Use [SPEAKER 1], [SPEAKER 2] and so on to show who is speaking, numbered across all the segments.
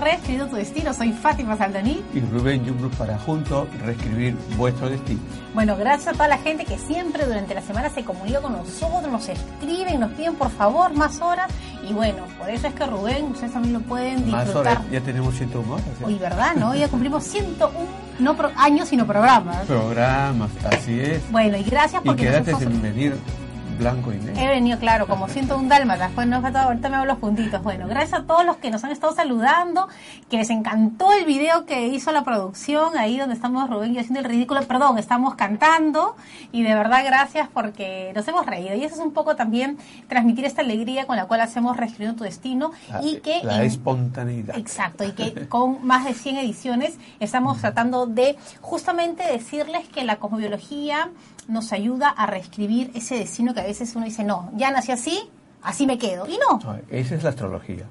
[SPEAKER 1] Reescribiendo tu Destino. Soy Fátima Saldaní.
[SPEAKER 2] Y Rubén Yumbrus para juntos reescribir vuestro destino.
[SPEAKER 1] Bueno, gracias a toda la gente que siempre durante la semana se comunica con nosotros, nos escriben, nos piden por favor más horas. Y bueno, por eso es que Rubén, ustedes también lo pueden disfrutar. Más horas,
[SPEAKER 2] ya tenemos 101 horas.
[SPEAKER 1] Uy, ¿verdad? ¿No? Ya cumplimos 101, no años, sino programas.
[SPEAKER 2] Programas, así es.
[SPEAKER 1] Bueno, y gracias porque...
[SPEAKER 2] Y quédate sin medir blanco y negro.
[SPEAKER 1] He venido, claro, como siento un dálmata. Después no ahorita me hago los puntitos. Bueno, gracias a todos los que nos han estado saludando, que les encantó el video que hizo la producción, ahí donde estamos Rubén y yo haciendo el ridículo. Perdón, estamos cantando y de verdad gracias porque nos hemos reído. Y eso es un poco también transmitir esta alegría con la cual hacemos Reescribiendo tu Destino. y que
[SPEAKER 2] la espontaneidad.
[SPEAKER 1] Exacto, y que con más de 100 ediciones estamos tratando de justamente decirles que la cosmobiología nos ayuda a reescribir ese destino que a veces uno dice, no, ya nací así, así me quedo. Y no.
[SPEAKER 2] esa es la astrología.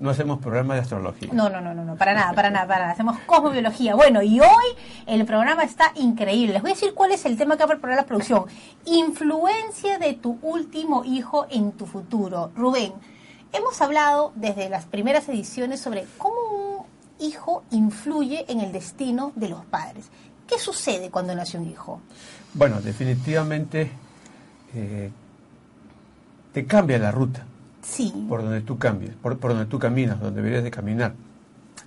[SPEAKER 2] No hacemos programa de astrología.
[SPEAKER 1] No, no, no, no, no, para nada, para nada, para nada. Hacemos cosmobiología. Bueno, y hoy el programa está increíble. Les voy a decir cuál es el tema que va a preparar la producción. Influencia de tu último hijo en tu futuro. Rubén, hemos hablado desde las primeras ediciones sobre cómo un hijo influye en el destino de los padres. ¿Qué sucede cuando nace un hijo?
[SPEAKER 2] Bueno, definitivamente eh, te cambia la ruta.
[SPEAKER 1] Sí.
[SPEAKER 2] Por donde tú cambias, por, donde tú caminas, donde deberías de caminar.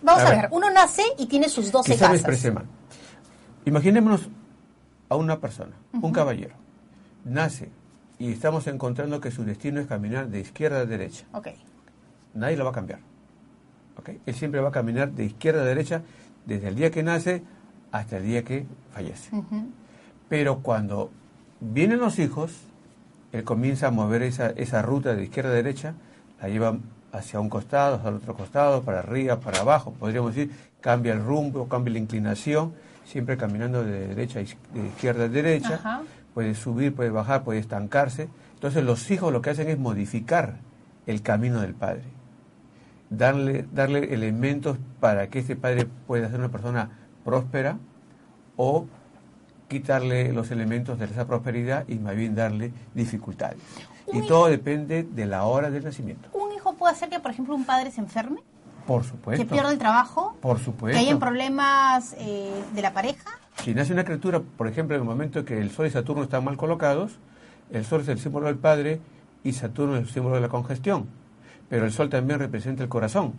[SPEAKER 1] Vamos a, ver, uno nace y tiene sus 12 casas.
[SPEAKER 2] me expresé mal. Imaginémonos a una persona, un caballero. Nace y estamos encontrando que su destino es caminar de izquierda a derecha.
[SPEAKER 1] Ok.
[SPEAKER 2] Nadie lo va a cambiar. ¿okay? Él siempre va a caminar de izquierda a derecha desde el día que nace hasta el día que fallece. Pero cuando vienen los hijos, él comienza a mover esa, esa ruta de izquierda a derecha, la lleva hacia un costado, hacia el otro costado, para arriba, para abajo, podríamos decir, cambia el rumbo, cambia la inclinación, siempre caminando de derecha de izquierda a derecha, puede subir, puede bajar, puede estancarse. Entonces los hijos lo que hacen es modificar el camino del padre, darle, darle elementos para que ese padre pueda ser una persona próspera o quitarle los elementos de esa prosperidad y más bien darle dificultades. Y todo depende de la hora del nacimiento.
[SPEAKER 1] ¿Un hijo puede hacer que, por ejemplo, un padre se enferme?
[SPEAKER 2] Por supuesto.
[SPEAKER 1] ¿Que pierda el trabajo?
[SPEAKER 2] Por supuesto.
[SPEAKER 1] ¿Que hayan problemas eh, de la pareja?
[SPEAKER 2] Si nace una criatura, por ejemplo, en el momento que el Sol y Saturno están mal colocados, el Sol es el símbolo del padre y Saturno es el símbolo de la congestión. Pero el Sol también representa el corazón.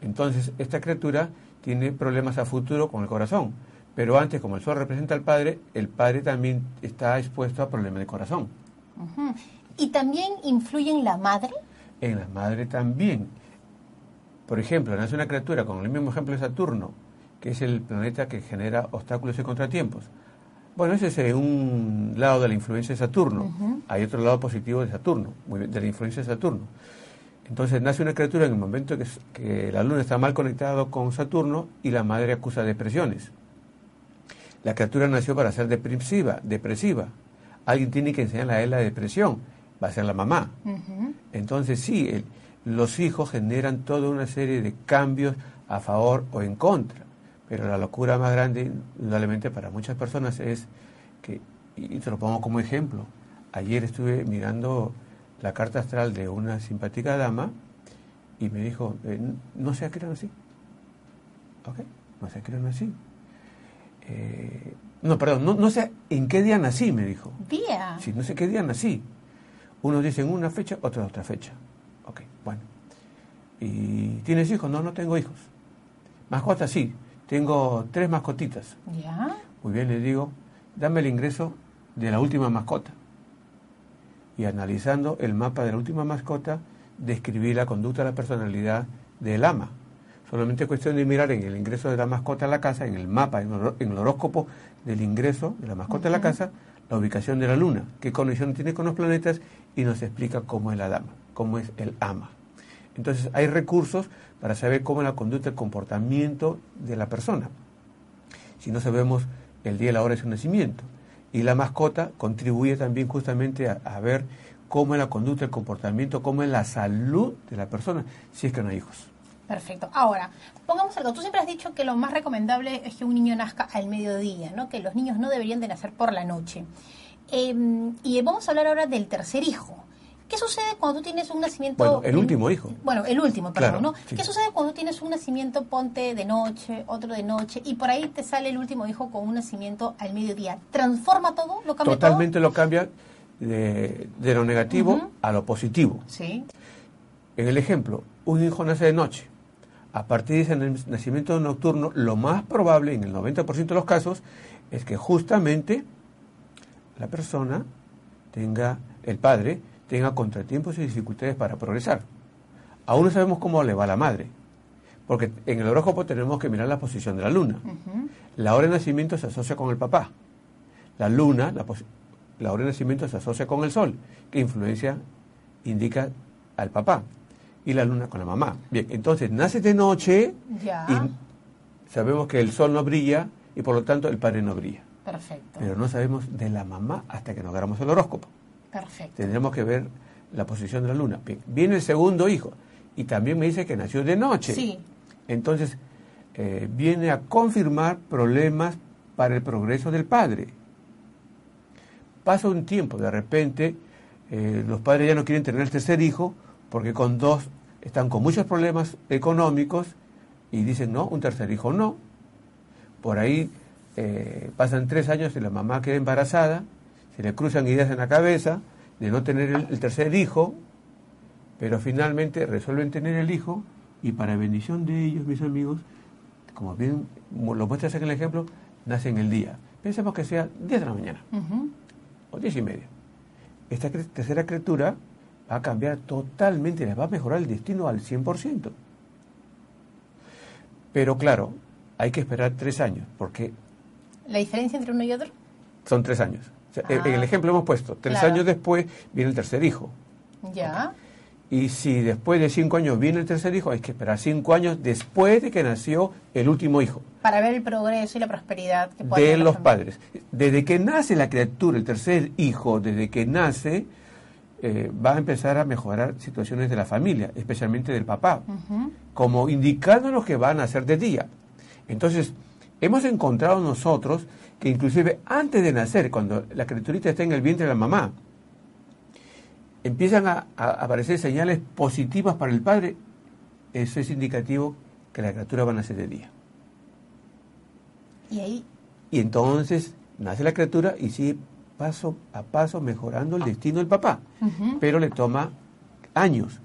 [SPEAKER 2] Entonces, esta criatura tiene problemas a futuro con el corazón. Pero antes, como el sol representa al padre, el padre también está expuesto a problemas de corazón.
[SPEAKER 1] ¿Y también influye en la madre?
[SPEAKER 2] En la madre también. Por ejemplo, nace una criatura con el mismo ejemplo de Saturno, que es el planeta que genera obstáculos y contratiempos. Bueno, ese es un lado de la influencia de Saturno. Hay otro lado positivo de Saturno, de la influencia de Saturno. Entonces nace una criatura en el momento que, que la luna está mal conectada con Saturno y la madre acusa depresiones. La criatura nació para ser depresiva, depresiva. Alguien tiene que enseñarle a él la depresión, va a ser la mamá. Entonces sí, los hijos generan toda una serie de cambios a favor o en contra. Pero la locura más grande, indudablemente para muchas personas, es que, y te lo pongo como ejemplo, ayer estuve mirando la carta astral de una simpática dama y me dijo, eh, no sé a qué eran así. ¿Ok? No sé a qué eran así. Eh, no, perdón, no, no, sé en qué día nací, me dijo.
[SPEAKER 1] ¿Día?
[SPEAKER 2] Sí, no sé qué día nací. Unos dicen una fecha, otros otra fecha. Ok, bueno. ¿Y tienes hijos? No, no tengo hijos. Mascotas, sí. Tengo tres mascotitas.
[SPEAKER 1] ¿Ya?
[SPEAKER 2] Muy bien, le digo, dame el ingreso de la última mascota. Y analizando el mapa de la última mascota, describí la conducta de la personalidad del ama. Solamente es cuestión de mirar en el ingreso de la mascota a la casa, en el mapa, en el horóscopo del ingreso de la mascota a la casa, la ubicación de la luna, qué conexión tiene con los planetas y nos explica cómo es la dama, cómo es el ama. Entonces hay recursos para saber cómo es la conducta, el comportamiento de la persona. Si no sabemos el día y la hora de su nacimiento. Y la mascota contribuye también justamente a, ver cómo es la conducta, el comportamiento, cómo es la salud de la persona, si es que no hay hijos.
[SPEAKER 1] Perfecto. Ahora, pongamos algo. Tú siempre has dicho que lo más recomendable es que un niño nazca al mediodía, ¿no? Que los niños no deberían de nacer por la noche. Em, y vamos a hablar ahora del tercer hijo. ¿Qué sucede cuando tú tienes un nacimiento...
[SPEAKER 2] Bueno, el último hijo.
[SPEAKER 1] Bueno, el último, perdón,
[SPEAKER 2] Claro,
[SPEAKER 1] ¿no?
[SPEAKER 2] sí.
[SPEAKER 1] ¿Qué sucede cuando tú tienes un nacimiento, ponte de noche, otro de noche, y por ahí te sale el último hijo con un nacimiento al mediodía? ¿Transforma todo? ¿Lo cambia
[SPEAKER 2] Totalmente lo cambia de, de lo negativo a lo positivo.
[SPEAKER 1] Sí.
[SPEAKER 2] En el ejemplo, un hijo nace de noche. A partir de ese na- nacimiento nocturno, lo más probable, en el 90% de los casos, es que justamente la persona tenga, el padre, tenga contratiempos y dificultades para progresar. Aún no sabemos cómo le va a la madre, porque en el horóscopo tenemos que mirar la posición de la luna. La hora de nacimiento se asocia con el papá. La luna, la, la hora de nacimiento se asocia con el sol, que influencia, indica al papá. Y la luna con la mamá. Bien, entonces nace de noche
[SPEAKER 1] Ya.
[SPEAKER 2] y sabemos que el sol no brilla y por lo tanto el padre no brilla.
[SPEAKER 1] Perfecto.
[SPEAKER 2] Pero no sabemos de la mamá hasta que nos agarramos el horóscopo.
[SPEAKER 1] Perfecto.
[SPEAKER 2] Tendremos que ver la posición de la luna. Bien, viene el segundo hijo y también me dice que nació de noche.
[SPEAKER 1] Sí.
[SPEAKER 2] Entonces, eh, viene a confirmar problemas para el progreso del padre. Pasa un tiempo, de repente, eh, los padres ya no quieren tener el tercer hijo porque con dos están con muchos problemas económicos y dicen, no, un tercer hijo no. Por ahí eh, pasan tres años y la mamá queda embarazada, se le cruzan ideas en la cabeza de no tener el, el tercer hijo, pero finalmente resuelven tener el hijo y para bendición de ellos, mis amigos, como bien lo muestras en el ejemplo, nace en el día. Pensemos que sea 10 de la mañana o 10 y media. Esta tercera criatura va a cambiar totalmente, les va a mejorar el destino al 100%. Pero claro, hay que esperar tres años, porque
[SPEAKER 1] ¿La diferencia entre uno y otro?
[SPEAKER 2] son tres años. Sea, en-
[SPEAKER 1] Ah.
[SPEAKER 2] en el ejemplo hemos puesto, tres
[SPEAKER 1] Claro.
[SPEAKER 2] años después viene el tercer hijo.
[SPEAKER 1] Ya.
[SPEAKER 2] Y si después de cinco años viene el tercer hijo, hay que esperar cinco años después de que nació el último hijo,
[SPEAKER 1] Para ver el progreso y la prosperidad que puede
[SPEAKER 2] de los padres. Desde que nace la criatura, el tercer hijo, desde que nace, eh, va a empezar a mejorar situaciones de la familia, especialmente del papá,
[SPEAKER 1] Ujú.
[SPEAKER 2] como indicándonos que van a ser de día. Entonces, hemos encontrado nosotros que inclusive antes de nacer, cuando la criaturita está en el vientre de la mamá, empiezan a, a aparecer señales positivas para el padre, eso es indicativo que la criatura va a nacer de día.
[SPEAKER 1] Y ahí,
[SPEAKER 2] Y entonces nace la criatura y sigue paso a paso mejorando el destino del papá. Pero le toma años.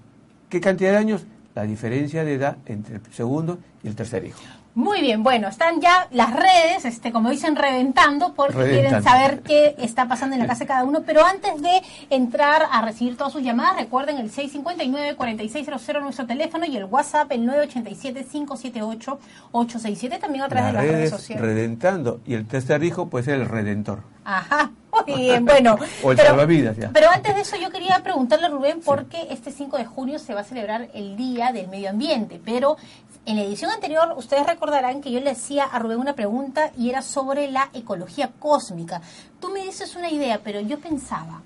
[SPEAKER 2] ¿Qué cantidad de años? La diferencia de edad entre el segundo y el tercer hijo.
[SPEAKER 1] Muy bien, bueno, están ya las redes, este, como dicen, reventando porque quieren
[SPEAKER 2] Reventando.
[SPEAKER 1] saber qué está pasando en la casa de cada uno. Pero antes de entrar a recibir todas sus llamadas, recuerden el 659-4600 nuestro teléfono y el WhatsApp el 987-578-867 también a través de las redes sociales.
[SPEAKER 2] redentando. Y el tercer hijo puede ser el redentor.
[SPEAKER 1] Ajá, muy bien, bueno.
[SPEAKER 2] O el salvavidas, ya.
[SPEAKER 1] Pero antes de eso yo quería preguntarle a Rubén porque este 5 de junio se va a celebrar el Día del Medio Ambiente, pero en la edición anterior ustedes recordarán que yo le hacía a Rubén una pregunta y era sobre la ecología cósmica. Tú me dices una idea, pero yo pensaba,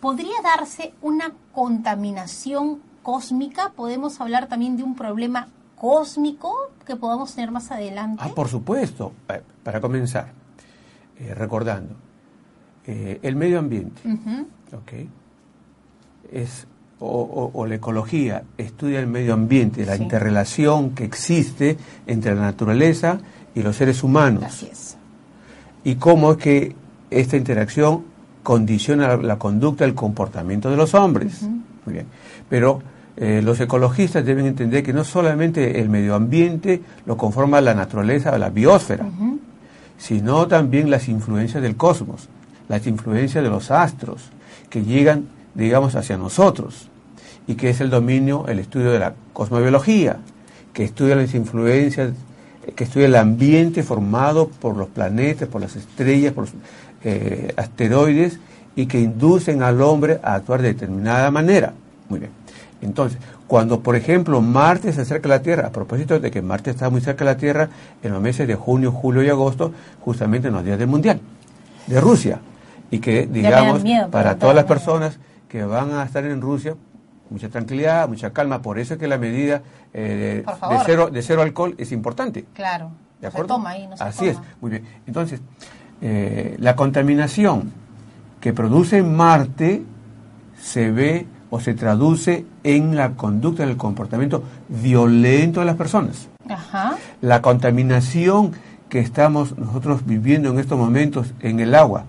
[SPEAKER 1] ¿podría darse una contaminación cósmica? ¿Podemos hablar también de un problema cósmico que podamos tener más adelante?
[SPEAKER 2] Ah, por supuesto. Para comenzar, eh, recordando, eh, el medio ambiente,
[SPEAKER 1] Ujú,
[SPEAKER 2] ¿ok? Es, o, o- o la ecología estudia el medio ambiente, la
[SPEAKER 1] Sí.
[SPEAKER 2] interrelación que existe entre la naturaleza y los seres humanos.
[SPEAKER 1] Así es.
[SPEAKER 2] y cómo es que esta interacción condiciona la, la conducta, el comportamiento de los hombres. Muy bien. Pero eh, los ecologistas deben entender que no solamente el medio ambiente lo conforma la naturaleza o la biosfera, sino también las influencias del cosmos, las influencias de los astros que llegan, digamos, hacia nosotros, y que es el dominio, el estudio de la cosmobiología, que estudia las influencias, que estudia el ambiente formado por los planetas, por las estrellas, por los eh, asteroides, y que inducen al hombre a actuar de determinada manera. Muy bien. Entonces, cuando, por ejemplo, Marte se acerca a la Tierra, a propósito de que Marte está muy cerca de la Tierra, en los meses de junio, julio y agosto, justamente en los días del Mundial de Rusia, y que, digamos,
[SPEAKER 1] miedo
[SPEAKER 2] para todas las personas que van a estar en Rusia, mucha tranquilidad, mucha calma, por eso es que la medida eh, de, cero, de cero alcohol es importante.
[SPEAKER 1] Claro.
[SPEAKER 2] ¿De
[SPEAKER 1] no se
[SPEAKER 2] acuerdo?
[SPEAKER 1] toma ahí, no se
[SPEAKER 2] Así
[SPEAKER 1] toma.
[SPEAKER 2] es, muy bien. Entonces, eh, la contaminación que produce Marte se ve o se traduce en la conducta, en el comportamiento violento de las personas. La contaminación que estamos nosotros viviendo en estos momentos en el agua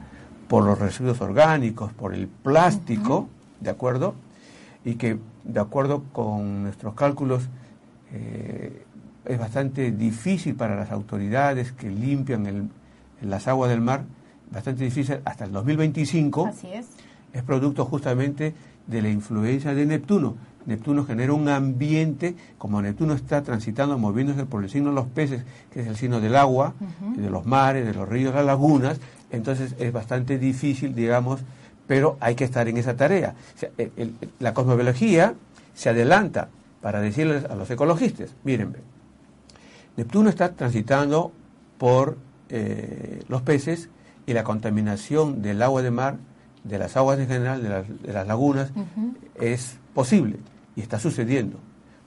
[SPEAKER 2] por los residuos orgánicos, por el plástico, ¿de acuerdo? Y que de acuerdo con nuestros cálculos eh, es bastante difícil para las autoridades que limpian las aguas del mar, bastante difícil hasta el 2025.
[SPEAKER 1] Así es.
[SPEAKER 2] Es producto justamente de la influencia de Neptuno. Neptuno genera un ambiente, como Neptuno está transitando, moviéndose por el signo de los peces, que es el signo del agua, de los mares, de los ríos, las lagunas, entonces es bastante difícil, digamos, pero hay que estar en esa tarea. la cosmobiología se adelanta para decirles a los ecologistas, miren, Neptuno está transitando por eh, los peces y la contaminación del agua de mar, de las aguas en general, de las, lagunas, es posible y está sucediendo.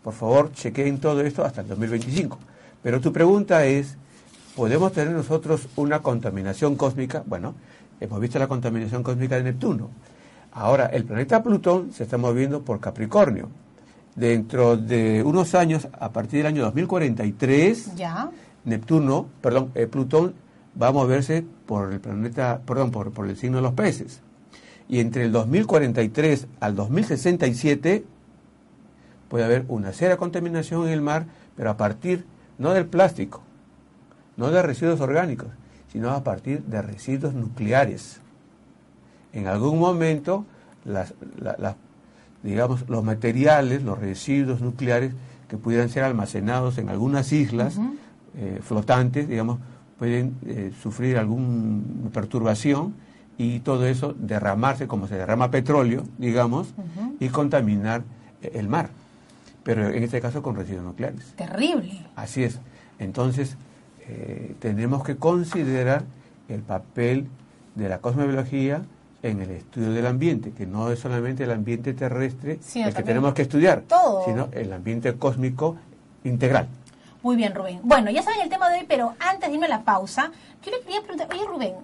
[SPEAKER 2] Por favor, chequeen todo esto hasta el 2025. Pero tu pregunta es, ¿podemos tener nosotros una contaminación cósmica? Bueno, hemos visto la contaminación cósmica de Neptuno. Ahora, el planeta Plutón se está moviendo por Capricornio. Dentro de unos años, a partir del año 2043,
[SPEAKER 1] ¿Ya?
[SPEAKER 2] Neptuno, perdón, eh, Plutón va a moverse por el planeta, perdón, por, por el signo de los peces. Y entre el 2043 al 2067 puede haber una seria contaminación en el mar, pero a partir no del plástico, no de residuos orgánicos, sino a partir de residuos nucleares. En algún momento, las, digamos, los materiales, los residuos nucleares que pudieran ser almacenados en algunas islas eh, flotantes, digamos, pueden eh, sufrir alguna perturbación y todo eso derramarse como se derrama petróleo, digamos, y contaminar eh, el mar. Pero en este caso con residuos nucleares.
[SPEAKER 1] Terrible.
[SPEAKER 2] Así es. Entonces, eh, tenemos que considerar el papel de la cosmobiología en el estudio del ambiente, que no es solamente el ambiente terrestre el que tenemos que estudiar, sino el ambiente cósmico integral.
[SPEAKER 1] Muy bien, Rubén. Bueno, ya saben el tema de hoy, pero antes de irme a la pausa, yo le quería preguntar, oye, Rubén,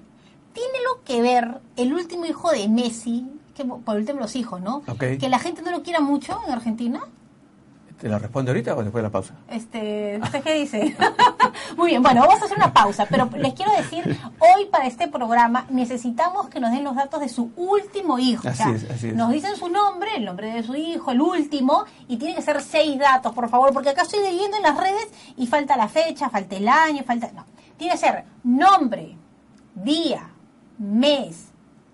[SPEAKER 1] ¿tiene lo que ver el último hijo de Messi, que por de los hijos, ¿no? Que la gente no lo quiera mucho en Argentina.
[SPEAKER 2] ¿Te lo responde ahorita o después de la pausa?
[SPEAKER 1] Este, ¿usted qué dice? Muy bien, bueno, vamos a hacer una pausa, pero les quiero decir, hoy para este programa necesitamos que nos den los datos de su último hijo.
[SPEAKER 2] Así es, así es.
[SPEAKER 1] Nos dicen su nombre, el nombre de su hijo, el último, y tiene que ser seis datos, por favor, porque acá estoy leyendo en las redes y falta la fecha, falta el año, falta... No, tiene que ser nombre, día, mes,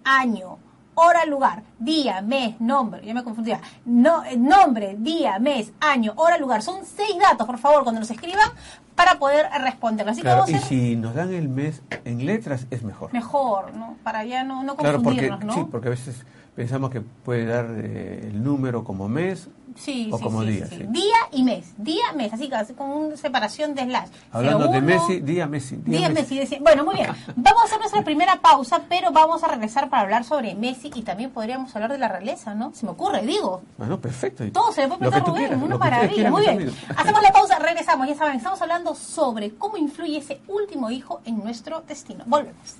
[SPEAKER 1] año, hora, lugar, día, mes, nombre, ya me confundía, no, eh, nombre, día, mes, año, hora, lugar. Son seis datos, por favor, cuando nos escriban para poder responder. Así
[SPEAKER 2] claro, y si nos dan el mes en letras es mejor.
[SPEAKER 1] Mejor, ¿no? Para ya no, no confundirnos,
[SPEAKER 2] ¿no? Sí, porque a veces pensamos que puede dar eh, el número como mes
[SPEAKER 1] Sí,
[SPEAKER 2] o como día.
[SPEAKER 1] Día y mes. Día, mes. Así que con una separación de slash.
[SPEAKER 2] Hablando de Messi, día, Messi.
[SPEAKER 1] Día, Messi. Bueno, muy bien. Vamos a hacer nuestra primera pausa, pero vamos a regresar para hablar sobre Messi y también podríamos hablar de la realeza, ¿no? Se me ocurre, digo.
[SPEAKER 2] Bueno, perfecto.
[SPEAKER 1] Todo se le puede preguntar a Rubén, una maravilla. Muy bien. Hacemos la pausa, regresamos. Ya saben, estamos hablando sobre cómo influye ese último hijo en nuestro destino. Volvemos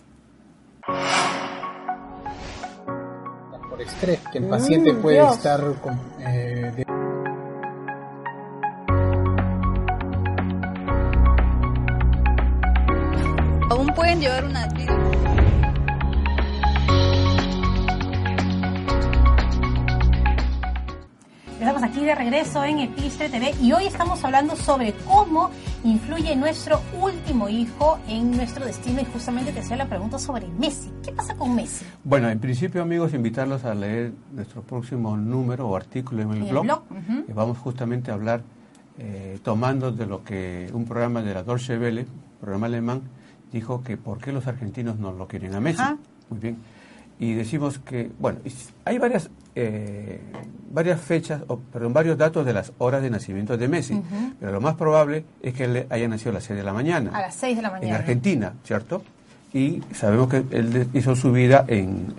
[SPEAKER 3] por estrés, que el paciente mm, puede estar con, eh,
[SPEAKER 4] Aún pueden llevar una
[SPEAKER 1] Estamos aquí de regreso en Epistre TV y hoy estamos hablando sobre cómo influye nuestro último hijo en nuestro destino y justamente te hacía la pregunta sobre Messi. ¿Qué pasa con Messi?
[SPEAKER 2] Bueno, en principio amigos, invitarlos a leer nuestro próximo número o artículo en el, blog. Vamos justamente a hablar eh, tomando de lo que un programa de la Deutsche Welle, programa alemán, dijo que por qué los argentinos no lo quieren a Messi. Muy bien. Y decimos que, bueno, hay varias eh, varias fechas, o, perdón, varios datos de las horas de nacimiento de Messi, pero lo más probable es que él haya nacido a las 6 de la mañana.
[SPEAKER 1] A las 6 de la mañana.
[SPEAKER 2] En Argentina, ¿cierto? Y sabemos que él hizo su vida en,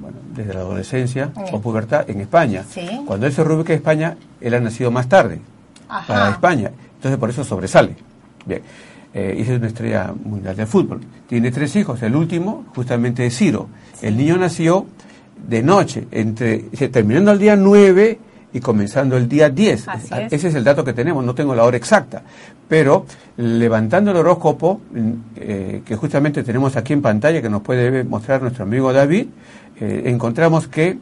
[SPEAKER 2] bueno, desde la adolescencia o pubertad en España. Cuando él se reubica en España, él ha nacido más tarde para España. Entonces por eso sobresale. Bien. Eh, y es una estrella mundial del fútbol. Tiene tres hijos. El último, justamente, es Ciro. El niño nació de noche, entre terminando el día 9 y comenzando el día 10.
[SPEAKER 1] Así es.
[SPEAKER 2] Ese es el dato que tenemos, no tengo la hora exacta. Pero levantando el horóscopo, mm, eh, que justamente tenemos aquí en pantalla, que nos puede mostrar nuestro amigo David, eh, encontramos que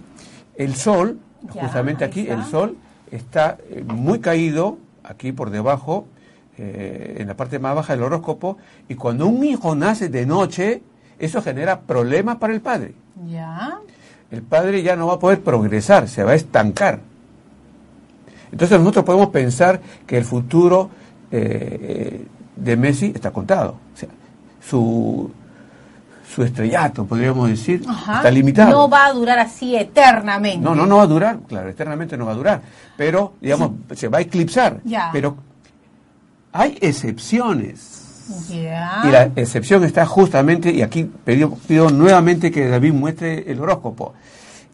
[SPEAKER 2] el Sol,
[SPEAKER 1] Ya,
[SPEAKER 2] justamente aquí,
[SPEAKER 1] está.
[SPEAKER 2] el Sol está eh, muy caído, aquí por debajo, eh, en la parte más baja del horóscopo, y cuando un hijo nace de noche, eso genera problemas para el padre.
[SPEAKER 1] Ya.
[SPEAKER 2] El padre ya no va a poder progresar, se va a estancar. Entonces nosotros podemos pensar que el futuro eh, de Messi está contado. O sea, su, su estrellato, podríamos decir,
[SPEAKER 1] Ajá.
[SPEAKER 2] está limitado.
[SPEAKER 1] No va a durar así eternamente.
[SPEAKER 2] No, no, no va a durar, claro, eternamente no va a durar, pero, digamos, se va a eclipsar.
[SPEAKER 1] Ya.
[SPEAKER 2] Pero hay excepciones. Y la excepción está justamente, y aquí pido, pido nuevamente que David muestre el horóscopo,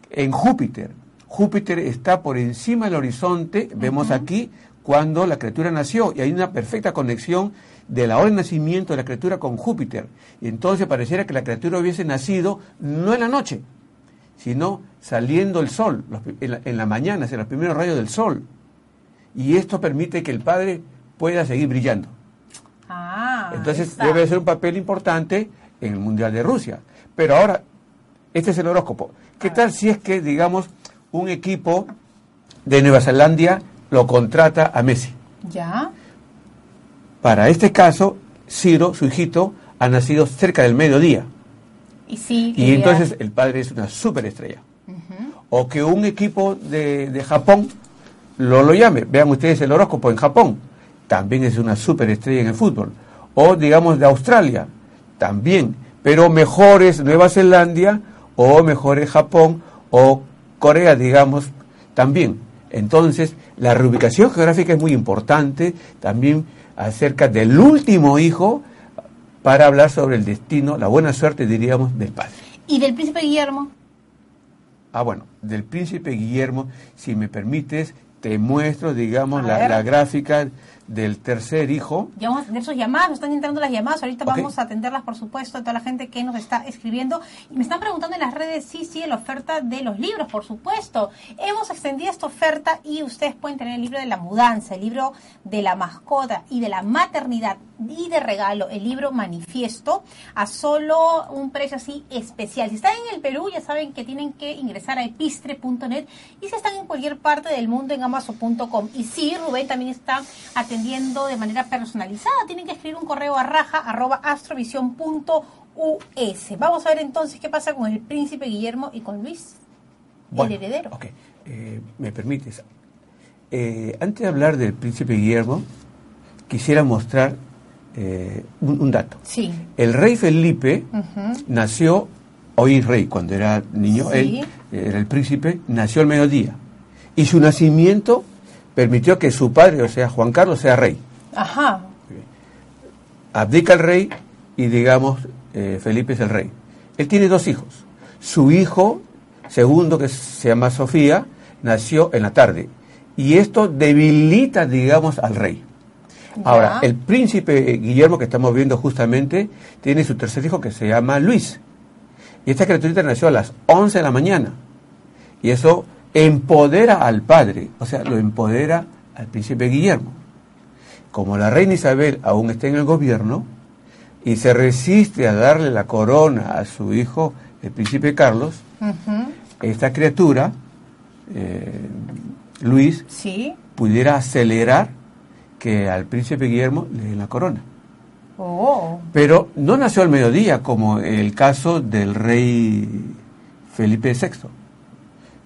[SPEAKER 2] en Júpiter. Júpiter está por encima del horizonte, vemos aquí, cuando la criatura nació, y hay una perfecta conexión de la hora de nacimiento de la criatura con Júpiter. Y entonces pareciera que la criatura hubiese nacido no en la noche, sino saliendo el sol, en la, en la mañana, en los primeros rayos del sol. Y esto permite que el padre pueda seguir brillando.
[SPEAKER 1] Ah,
[SPEAKER 2] Entonces debe ser un papel importante en el Mundial de Rusia. Pero ahora, este es el horóscopo. ¿Qué tal si es que, digamos, un equipo de Nueva Zelanda lo contrata a Messi?
[SPEAKER 1] Ya.
[SPEAKER 2] Para este caso, Ciro, su hijito, ha nacido cerca del mediodía.
[SPEAKER 1] Y sí.
[SPEAKER 2] Y entonces el padre es una superestrella. O que un equipo de, de Japón lo, lo llame. Vean ustedes el horóscopo en Japón. También es una superestrella en el fútbol. O digamos de Australia. También. Pero mejor es Nueva Zelanda o mejor es Japón o Corea, digamos, también. Entonces, la reubicación geográfica es muy importante también acerca del último hijo para hablar sobre el destino, la buena suerte, diríamos, del padre.
[SPEAKER 1] ¿Y del príncipe Guillermo?
[SPEAKER 2] Ah, bueno, del príncipe Guillermo, si me permites, te muestro, digamos, la gráfica del tercer hijo.
[SPEAKER 1] Ya vamos a atender sus llamadas, nos están entrando las llamadas, ahorita vamos a atenderlas, por supuesto, a toda la gente que nos está escribiendo. Y me están preguntando en las redes, sí, sí, la oferta de los libros, por supuesto. Hemos extendido esta oferta y ustedes pueden tener el libro de la mudanza, el libro de la mascota y de la maternidad y de regalo, el libro manifiesto, a solo un precio así especial. Si están en el Perú, ya saben que tienen que ingresar a epistre.net y si están en cualquier parte del mundo, en amazon.com. Y sí, Rubén también está atendiendo de manera personalizada. Tienen que escribir un correo a raja arroba astrovision.us. Vamos a ver entonces qué pasa con el príncipe Guillermo y con Luis,
[SPEAKER 2] Bueno,
[SPEAKER 1] el heredero.
[SPEAKER 2] Ok, eh, me permites. Eh, antes de hablar del príncipe Guillermo, quisiera mostrar eh, un, un dato.
[SPEAKER 1] Sí.
[SPEAKER 2] El rey Felipe nació, hoy rey, cuando era niño,
[SPEAKER 1] Sí.
[SPEAKER 2] él era el príncipe, nació al mediodía. Y su nacimiento permitió que su padre, o sea, Juan Carlos, sea rey.
[SPEAKER 1] Ajá.
[SPEAKER 2] abdica el rey y digamos eh, Felipe es el rey. Él tiene dos hijos. Su hijo segundo, que se llama Sofía, nació en la tarde. Y esto debilita, digamos, al rey. Ahora, el príncipe Guillermo que estamos viendo justamente tiene su tercer hijo que se llama Luis. Y esta criaturita nació a las 11 de la mañana. Y eso empodera al padre, o sea, lo empodera al príncipe Guillermo. Como la reina Isabel aún está en el gobierno y se resiste a darle la corona a su hijo, el príncipe Carlos, esta criatura, eh, Luis,
[SPEAKER 1] Sí.
[SPEAKER 2] pudiera acelerar que al príncipe Guillermo le den la corona.
[SPEAKER 1] Oh.
[SPEAKER 2] Pero no nació al mediodía, como el caso del rey Felipe VI.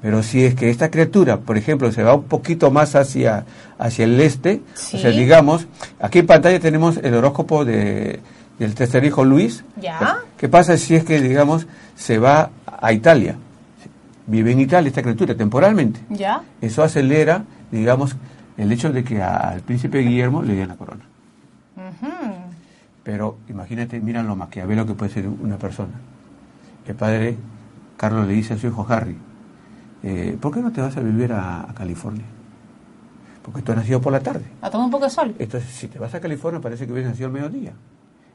[SPEAKER 2] Pero si es que esta criatura, por ejemplo, se va un poquito más hacia, hacia el este,
[SPEAKER 1] Sí.
[SPEAKER 2] o sea, digamos, aquí en pantalla tenemos el horóscopo de, del tercer hijo Luis.
[SPEAKER 1] Ya.
[SPEAKER 2] ¿Qué pasa si es que, digamos, se va a Italia? Vive en Italia esta criatura temporalmente.
[SPEAKER 1] ¿Ya?
[SPEAKER 2] Eso acelera, digamos, el hecho de que al príncipe Guillermo le den la corona. Pero imagínate, mira lo maquiavelo que puede ser una persona. El padre Carlos le dice a su hijo Harry, eh, ¿por qué no te vas a vivir a, a California? Porque tú has nacido por la tarde.
[SPEAKER 1] A tomar un poco de sol.
[SPEAKER 2] Entonces, si te vas a California, parece que hubieras nacido al mediodía.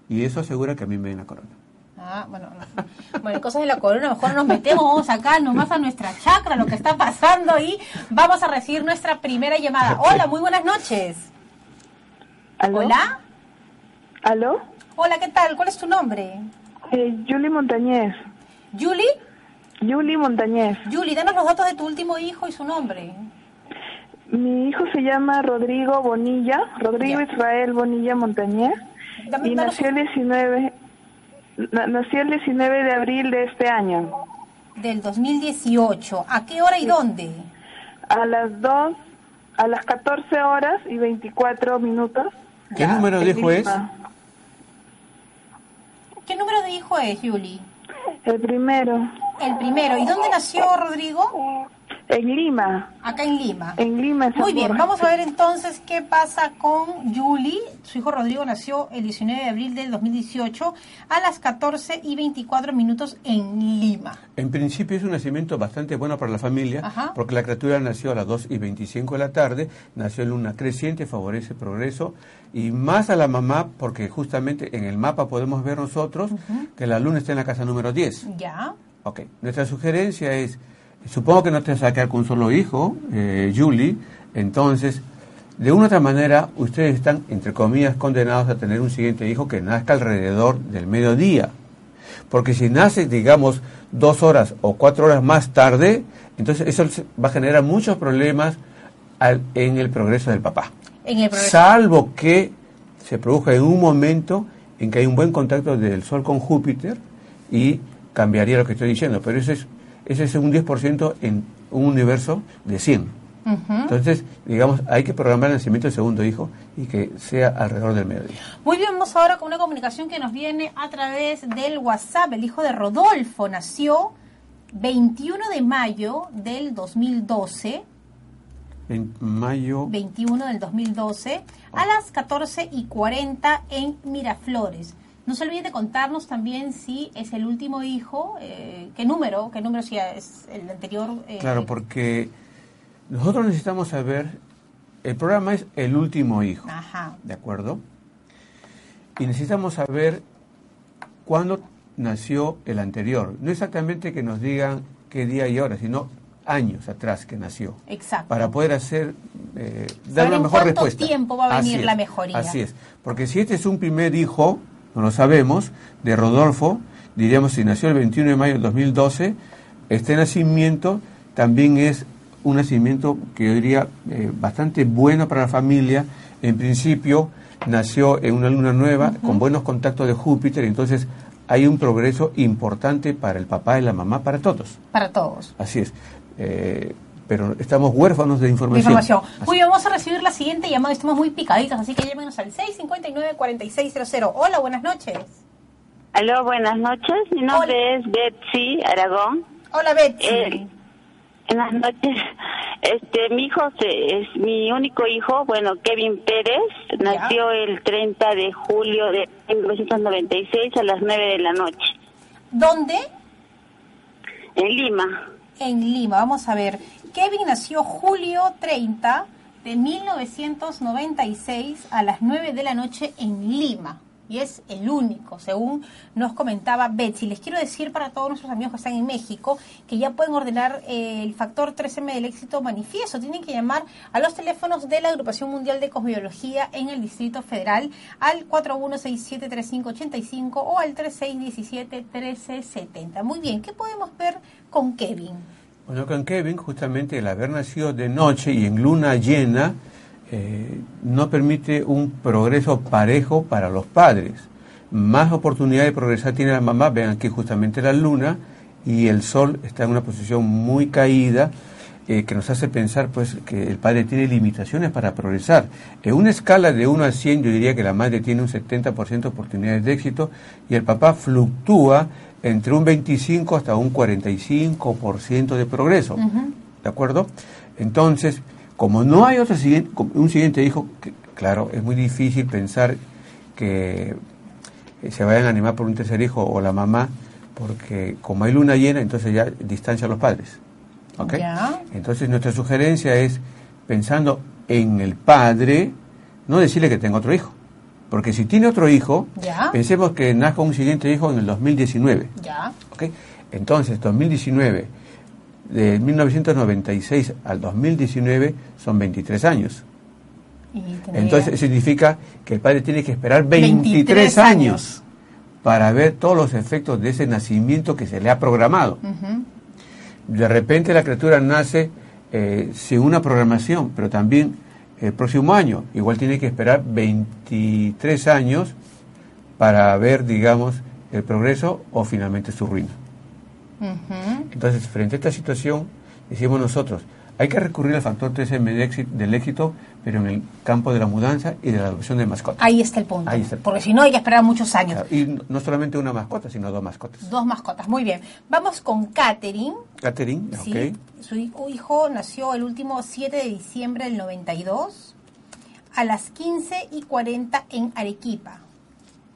[SPEAKER 2] Y eso asegura que a mí me den la corona.
[SPEAKER 1] Ah, bueno, no. bueno, cosas de la corona, mejor nos metemos, vamos acá nomás a nuestra chacra, lo que está pasando y vamos a recibir nuestra primera llamada. Hola, muy buenas noches.
[SPEAKER 5] ¿Aló?
[SPEAKER 1] Hola.
[SPEAKER 5] ¿Aló?
[SPEAKER 1] Hola, ¿qué tal? ¿Cuál es tu nombre?
[SPEAKER 5] Eh, Julie Montañez.
[SPEAKER 1] Julie.
[SPEAKER 5] Julie Montañez.
[SPEAKER 1] Julie, danos los datos de tu último hijo y su nombre.
[SPEAKER 5] Mi hijo se llama Rodrigo Bonilla, Rodrigo
[SPEAKER 1] Ya.
[SPEAKER 5] Israel Bonilla Montañez,
[SPEAKER 1] Dame-
[SPEAKER 5] y nació el 19, na- nació el 19 de abril de este año,
[SPEAKER 1] del 2018. ¿A qué hora y dónde?
[SPEAKER 5] a las 2, a las 14 horas y 24 minutos.
[SPEAKER 2] ¿Qué número de hijo es?
[SPEAKER 1] ¿Qué número de hijo es, Julie?
[SPEAKER 5] El primero,
[SPEAKER 1] El primero. ¿Y dónde nació Rodrigo?
[SPEAKER 5] En Lima,
[SPEAKER 1] Acá en Lima.
[SPEAKER 5] en Lima.
[SPEAKER 1] Muy bien, vamos a ver entonces qué pasa con Julie. Su hijo Rodrigo nació el 19 de abril del 2018 a las 14 y 24 minutos en Lima.
[SPEAKER 2] En principio es un nacimiento bastante bueno para la familia,
[SPEAKER 1] Ajá.
[SPEAKER 2] porque la criatura nació a las 2 y 25 de la tarde, nació en luna creciente, favorece el progreso, y más a la mamá, porque justamente en el mapa podemos ver nosotros que la luna está en la casa número 10.
[SPEAKER 1] ¿Ya?
[SPEAKER 2] Ok, nuestra sugerencia es, supongo que no te vas a quedar con un solo hijo, eh, Julie, entonces, de una u otra manera, ustedes están, entre comillas, condenados a tener un siguiente hijo que nazca alrededor del mediodía. Porque si nace, digamos, dos horas o cuatro horas más tarde, entonces eso va a generar muchos problemas al- en el progreso del papá.
[SPEAKER 1] En el progreso.
[SPEAKER 2] Salvo que se produzca en un momento en que hay un buen contacto del Sol con Júpiter y cambiaría lo que estoy diciendo, pero ese es, ese es un 10% en un universo de 100.
[SPEAKER 1] Ujú.
[SPEAKER 2] Entonces, digamos, hay que programar el nacimiento del segundo hijo y que sea alrededor del mediodía.
[SPEAKER 1] Muy bien, vamos ahora con una comunicación que nos viene a través del WhatsApp. El hijo de Rodolfo nació 21 de mayo del 2012.
[SPEAKER 2] En mayo,
[SPEAKER 1] 21 del 2012 a las 14 y 40 en Miraflores. No se olviden de contarnos también si es el último hijo, eh, qué número, qué número si es el anterior. eh,
[SPEAKER 2] claro, porque nosotros necesitamos saber, el programa es el último hijo.
[SPEAKER 1] Ajá.
[SPEAKER 2] ¿De acuerdo? Y necesitamos saber cuándo nació el anterior. No exactamente que nos digan qué día y hora, sino años atrás que nació.
[SPEAKER 1] Exacto.
[SPEAKER 2] Para poder hacer, eh, dar
[SPEAKER 1] en
[SPEAKER 2] mejor
[SPEAKER 1] cuánto
[SPEAKER 2] respuesta.
[SPEAKER 1] tiempo va a venir
[SPEAKER 2] Así
[SPEAKER 1] la
[SPEAKER 2] es,
[SPEAKER 1] mejoría.
[SPEAKER 2] Así es. Porque si este es un primer hijo, no lo sabemos, de Rodolfo, diríamos si nació el 21 de mayo del 2012, este nacimiento también es un nacimiento que yo diría eh, bastante bueno para la familia. En principio nació en una luna nueva, con buenos contactos de Júpiter, entonces hay un progreso importante para el papá y la mamá, para todos.
[SPEAKER 1] Para todos.
[SPEAKER 2] Así es. Eh, pero estamos huérfanos de información.
[SPEAKER 1] Información.
[SPEAKER 2] Así-
[SPEAKER 1] Muy bien, vamos a recibir la siguiente llamada. Estamos muy picaditos, así que llámenos al 659-4600. Hola, buenas noches.
[SPEAKER 6] Aló, buenas noches. Mi nombre es Betsy Aragón.
[SPEAKER 1] Hola, Betsy.
[SPEAKER 6] Eh, buenas noches. Este, mi hijo se- es mi único hijo, bueno, Kevin Pérez, nació el 30 de julio de 1996 a las 9 de la noche
[SPEAKER 1] ¿Dónde?
[SPEAKER 6] en Lima.
[SPEAKER 1] En Lima. Vamos a ver. Kevin nació julio 30 de 1996 a las 9 de la noche en Lima. Y es el único, según nos comentaba Betsy. Les quiero decir para todos nuestros amigos que están en México que ya pueden ordenar eh, el factor 3M del éxito manifiesto. Tienen que llamar a los teléfonos de la Agrupación Mundial de Cosmiología en el Distrito Federal al 4167-3585 o al 3617-1370. Muy bien, ¿qué podemos ver con Kevin?
[SPEAKER 2] Bueno, con Kevin, justamente el haber nacido de noche y en luna llena, eh, no permite un progreso parejo para los padres. Más oportunidad de progresar tiene la mamá, vean aquí justamente la luna y el sol está en una posición muy caída, eh, que nos hace pensar pues que el padre tiene limitaciones para progresar. En una escala de 1 a 100 yo diría que la madre tiene un 70% de oportunidades de éxito y el papá fluctúa entre un 25 hasta un 45% de progreso. ¿De acuerdo? Entonces, como no hay otro siguiente, un siguiente hijo, que, claro, es muy difícil pensar que eh, se vayan a animar por un tercer hijo o la mamá, porque como hay luna llena, entonces ya distancia a los padres. ¿Ok? Entonces nuestra sugerencia es, pensando en el padre, no decirle que tenga otro hijo, Porque si tiene otro hijo,
[SPEAKER 1] Ya.
[SPEAKER 2] pensemos que nazca un siguiente hijo en el 2019.
[SPEAKER 1] Ya.
[SPEAKER 2] ¿ok? Entonces, 2019, de 1996 al 2019 son 23 años. Entonces significa que el padre tiene que esperar 23,
[SPEAKER 1] 23
[SPEAKER 2] años.
[SPEAKER 1] años.
[SPEAKER 2] para ver todos los efectos de ese nacimiento que se le ha programado. De repente la criatura nace eh, sin una programación, pero también el próximo año. Igual tiene que esperar 23 años para ver, digamos, el progreso o finalmente su ruina. Entonces, frente a esta situación, decimos nosotros, hay que recurrir al factor 3M de éxito- del éxito, pero en el campo de la mudanza y de la adopción de mascotas.
[SPEAKER 1] Ahí está el punto.
[SPEAKER 2] Ahí está el
[SPEAKER 1] Porque si no hay que esperar muchos años.
[SPEAKER 2] Y no- solamente una mascota, sino dos mascotas.
[SPEAKER 1] Dos mascotas. Muy bien. Vamos con Katherine.
[SPEAKER 2] Catherine,
[SPEAKER 1] Sí,
[SPEAKER 2] ok.
[SPEAKER 1] su hijo, hijo nació el último 7 de diciembre del 92 a las 15 y 40 en Arequipa.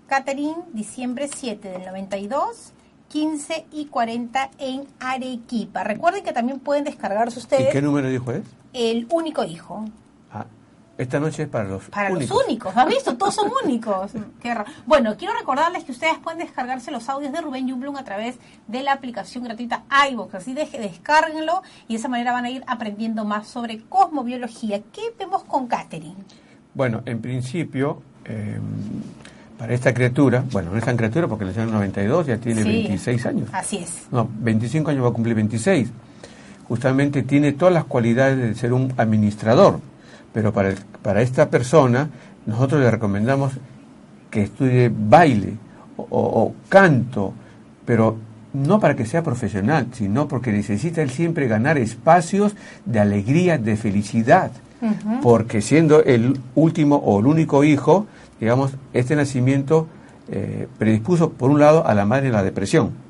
[SPEAKER 1] Catherine, diciembre 7 del 92, 15 y 40 en Arequipa. Recuerden que también pueden descargarse
[SPEAKER 2] ¿Y
[SPEAKER 1] ustedes
[SPEAKER 2] qué número dijo es?
[SPEAKER 1] el único hijo.
[SPEAKER 2] Ah, esta noche es para los
[SPEAKER 1] Para
[SPEAKER 2] únicos.
[SPEAKER 1] los únicos, ¿has visto? Todos son únicos. Qué raro. Bueno, quiero recordarles que ustedes pueden descargarse los audios de Rubén Jumblum a través de la aplicación gratuita iVoox. Así de, descárguenlo y de esa manera van a ir aprendiendo más sobre cosmobiología. ¿Qué vemos con Catherine?
[SPEAKER 2] Bueno, en principio, eh, para esta criatura, bueno, no es tan criatura porque nació en el 92, ya tiene
[SPEAKER 1] Sí.
[SPEAKER 2] 26 años.
[SPEAKER 1] Así es.
[SPEAKER 2] No, 25 años va a cumplir 26. Justamente tiene todas las cualidades de ser un administrador, pero para, el- para esta persona nosotros le recomendamos que estudie baile o, o- o canto, pero no para que sea profesional, sino porque necesita él siempre ganar espacios de alegría, de felicidad, porque siendo el último o el único hijo, digamos, este nacimiento eh, predispuso por un lado a la madre en la depresión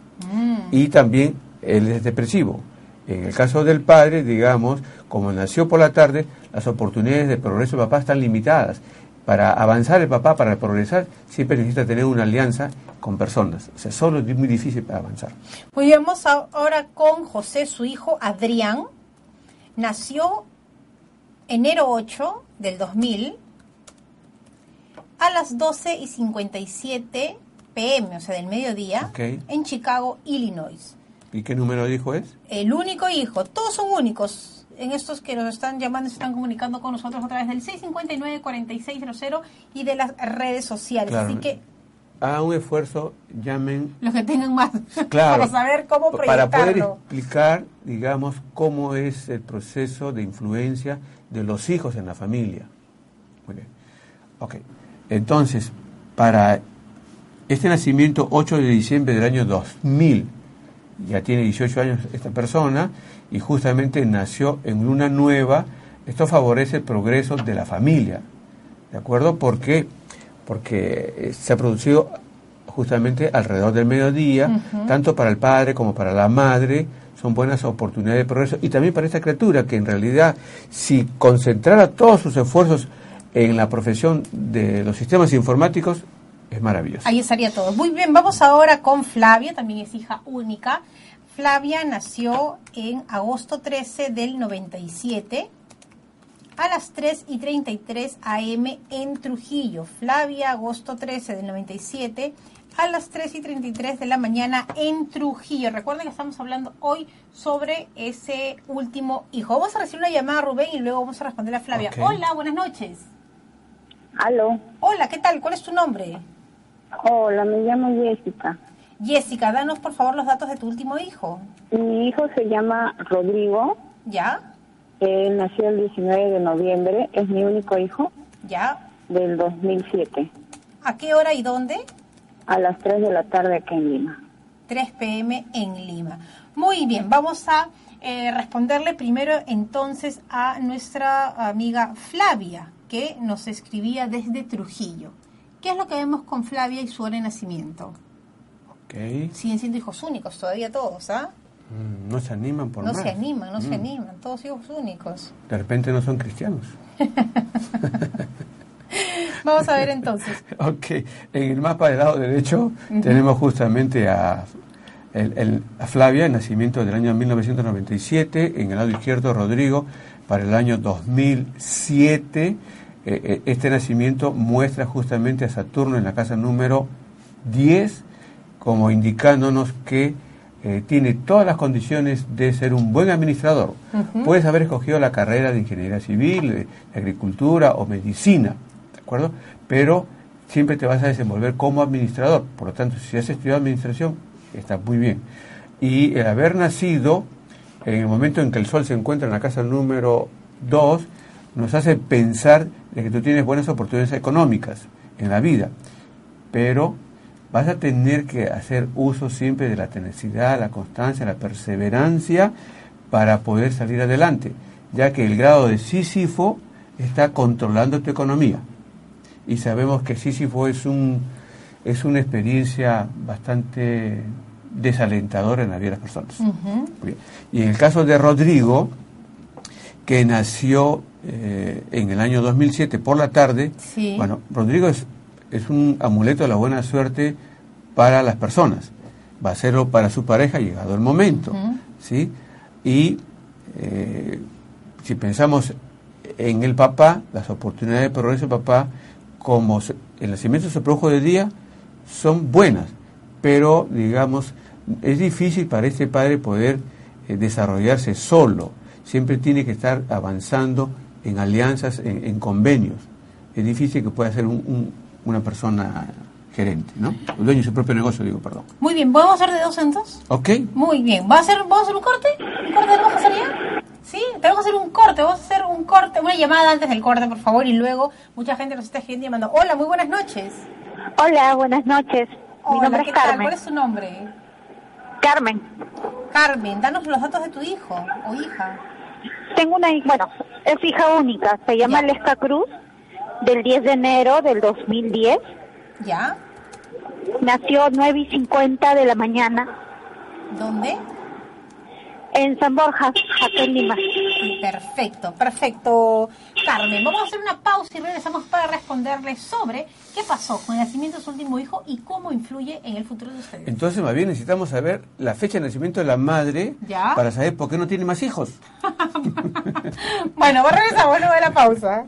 [SPEAKER 2] y también él es depresivo. En el caso del padre, digamos, como nació por la tarde, las oportunidades de progreso del papá están limitadas. Para avanzar el papá, para progresar, siempre necesita tener una alianza con personas. O sea, solo es muy difícil para avanzar.
[SPEAKER 1] Pues vamos ahora con José, su hijo Adrián. Nació enero 8 del 2000 a las 12 y 57 pm, o sea, del mediodía,
[SPEAKER 2] Ok.
[SPEAKER 1] en Chicago, Illinois.
[SPEAKER 2] ¿Y qué número dijo es?
[SPEAKER 1] El único hijo, todos son únicos. En estos que nos están llamando, se están comunicando con nosotros a través del 659-4600 y de las redes sociales.
[SPEAKER 2] Claro.
[SPEAKER 1] Así que
[SPEAKER 2] Hagan un esfuerzo, llamen
[SPEAKER 1] los que tengan más
[SPEAKER 2] Claro.
[SPEAKER 1] para saber cómo
[SPEAKER 2] Para poder
[SPEAKER 1] proyectarlo.
[SPEAKER 2] explicar, digamos, cómo es el proceso de influencia de los hijos en la familia. Muy bien. Ok. Entonces, para este nacimiento 8 de diciembre del año 2000, ya tiene 18 años esta persona y justamente nació en luna nueva, esto favorece el progreso de la familia. ¿De acuerdo? ¿Por qué? Porque eh, se ha producido justamente alrededor del mediodía, tanto para el padre como para la madre, son buenas oportunidades de progreso. Y también para esta criatura, que en realidad, si concentrara todos sus esfuerzos en la profesión de los sistemas informáticos, es maravilloso.
[SPEAKER 1] Ahí estaría todo. Muy bien, vamos ahora con Flavia, también es hija única. Flavia nació en agosto 13 del 97 a las 3 y 33 am en Trujillo. Flavia, agosto 13 del 97 a las 3 y 33 de la mañana en Trujillo. Recuerden que estamos hablando hoy sobre ese último hijo. Vamos a recibir una llamada, Rubén, y luego vamos a responder a Flavia. Hola, buenas noches.
[SPEAKER 6] Aló.
[SPEAKER 1] Hola, ¿qué tal? ¿Cuál es tu nombre?
[SPEAKER 6] Hola, me llamo Jessica.
[SPEAKER 1] Jessica, danos por favor los datos de tu último hijo.
[SPEAKER 6] Mi hijo se llama Rodrigo.
[SPEAKER 1] ¿Ya?
[SPEAKER 6] Él nació el 19 de noviembre. Es mi único hijo
[SPEAKER 1] ¿Ya?
[SPEAKER 6] del 2007.
[SPEAKER 1] ¿A qué hora y dónde?
[SPEAKER 6] A las 3 de la tarde acá en Lima.
[SPEAKER 1] 3 pm en Lima. Muy bien, vamos a eh, responderle primero entonces a nuestra amiga Flavia, que nos escribía desde Trujillo. ¿Qué es lo que vemos con Flavia y su hora de nacimiento?
[SPEAKER 2] Ok.
[SPEAKER 1] Siguen siendo hijos únicos todavía todos, ¿ah?
[SPEAKER 2] Mm, No se animan por
[SPEAKER 1] No
[SPEAKER 2] más.
[SPEAKER 1] se animan, no se
[SPEAKER 2] Mm.
[SPEAKER 1] animan, todos hijos únicos.
[SPEAKER 2] De repente no son cristianos.
[SPEAKER 1] Vamos a ver entonces.
[SPEAKER 2] Ok, en el mapa del lado derecho tenemos justamente a, el- el- a Flavia, nacimiento del año 1997, en el lado izquierdo Rodrigo, para el año 2007, eh, eh, este nacimiento muestra justamente a Saturno en la casa número 10 como indicándonos que eh, tiene todas las condiciones de ser un buen administrador. Puedes haber escogido la carrera de ingeniería civil, de agricultura o medicina, ¿de acuerdo? Pero siempre te vas a desenvolver como administrador. Por lo tanto, si has estudiado administración, está muy bien. Y el haber nacido en el momento en que el Sol se encuentra en la casa número 2, nos hace pensar de que tú tienes buenas oportunidades económicas en la vida, pero vas a tener que hacer uso siempre de la tenacidad, la constancia, la perseverancia para poder salir adelante, ya que el grado de Sísifo está controlando tu economía. Y sabemos que Sísifo es un es una experiencia bastante desalentadora en la vida de las personas. Y en el caso de Rodrigo, que nació eh, en el año 2007 por la tarde, bueno, Rodrigo es, es un amuleto de la buena suerte para las personas. Va a serlo para su pareja llegado el momento. ¿sí? Y eh, si pensamos en el papá, las oportunidades de progreso del papá, como el nacimiento se produjo de día, son buenas, pero digamos, es difícil para este padre poder eh, desarrollarse solo. Siempre tiene que estar avanzando en alianzas, en, convenios. Es difícil que pueda ser una persona gerente, ¿no? El dueño de su propio negocio, digo, perdón.
[SPEAKER 1] Muy bien, ¿podemos hacer de dos en dos?
[SPEAKER 2] Ok.
[SPEAKER 1] Muy bien, ¿Va a hacer, ¿vamos a hacer un corte? ¿Un corte de roja sería? Sí, tenemos que hacer un corte, vamos a hacer un corte, una llamada antes del corte, por favor, y luego mucha gente nos está llamando. Hola, muy buenas noches.
[SPEAKER 7] Hola, buenas noches. Mi nombre es Carmen.
[SPEAKER 1] ¿Cuál es su nombre?
[SPEAKER 7] Carmen.
[SPEAKER 1] Carmen, danos los datos de tu hijo o hija.
[SPEAKER 7] Tengo una, bueno, es hija única, se llama Lesca Cruz, del 10 de enero del 2010.
[SPEAKER 1] ¿Ya?
[SPEAKER 7] Nació 9 y 50 de la mañana.
[SPEAKER 1] ¿Dónde?
[SPEAKER 7] En San Borja, en Lima.
[SPEAKER 1] Perfecto, perfecto. Carmen, vamos a hacer una pausa y regresamos para responderle sobre qué pasó con el nacimiento de su último hijo y cómo influye en el futuro de ustedes.
[SPEAKER 2] Entonces, más bien necesitamos saber la fecha de nacimiento de la madre para saber por qué no tiene más hijos.
[SPEAKER 1] bueno, regresamos luego de la pausa.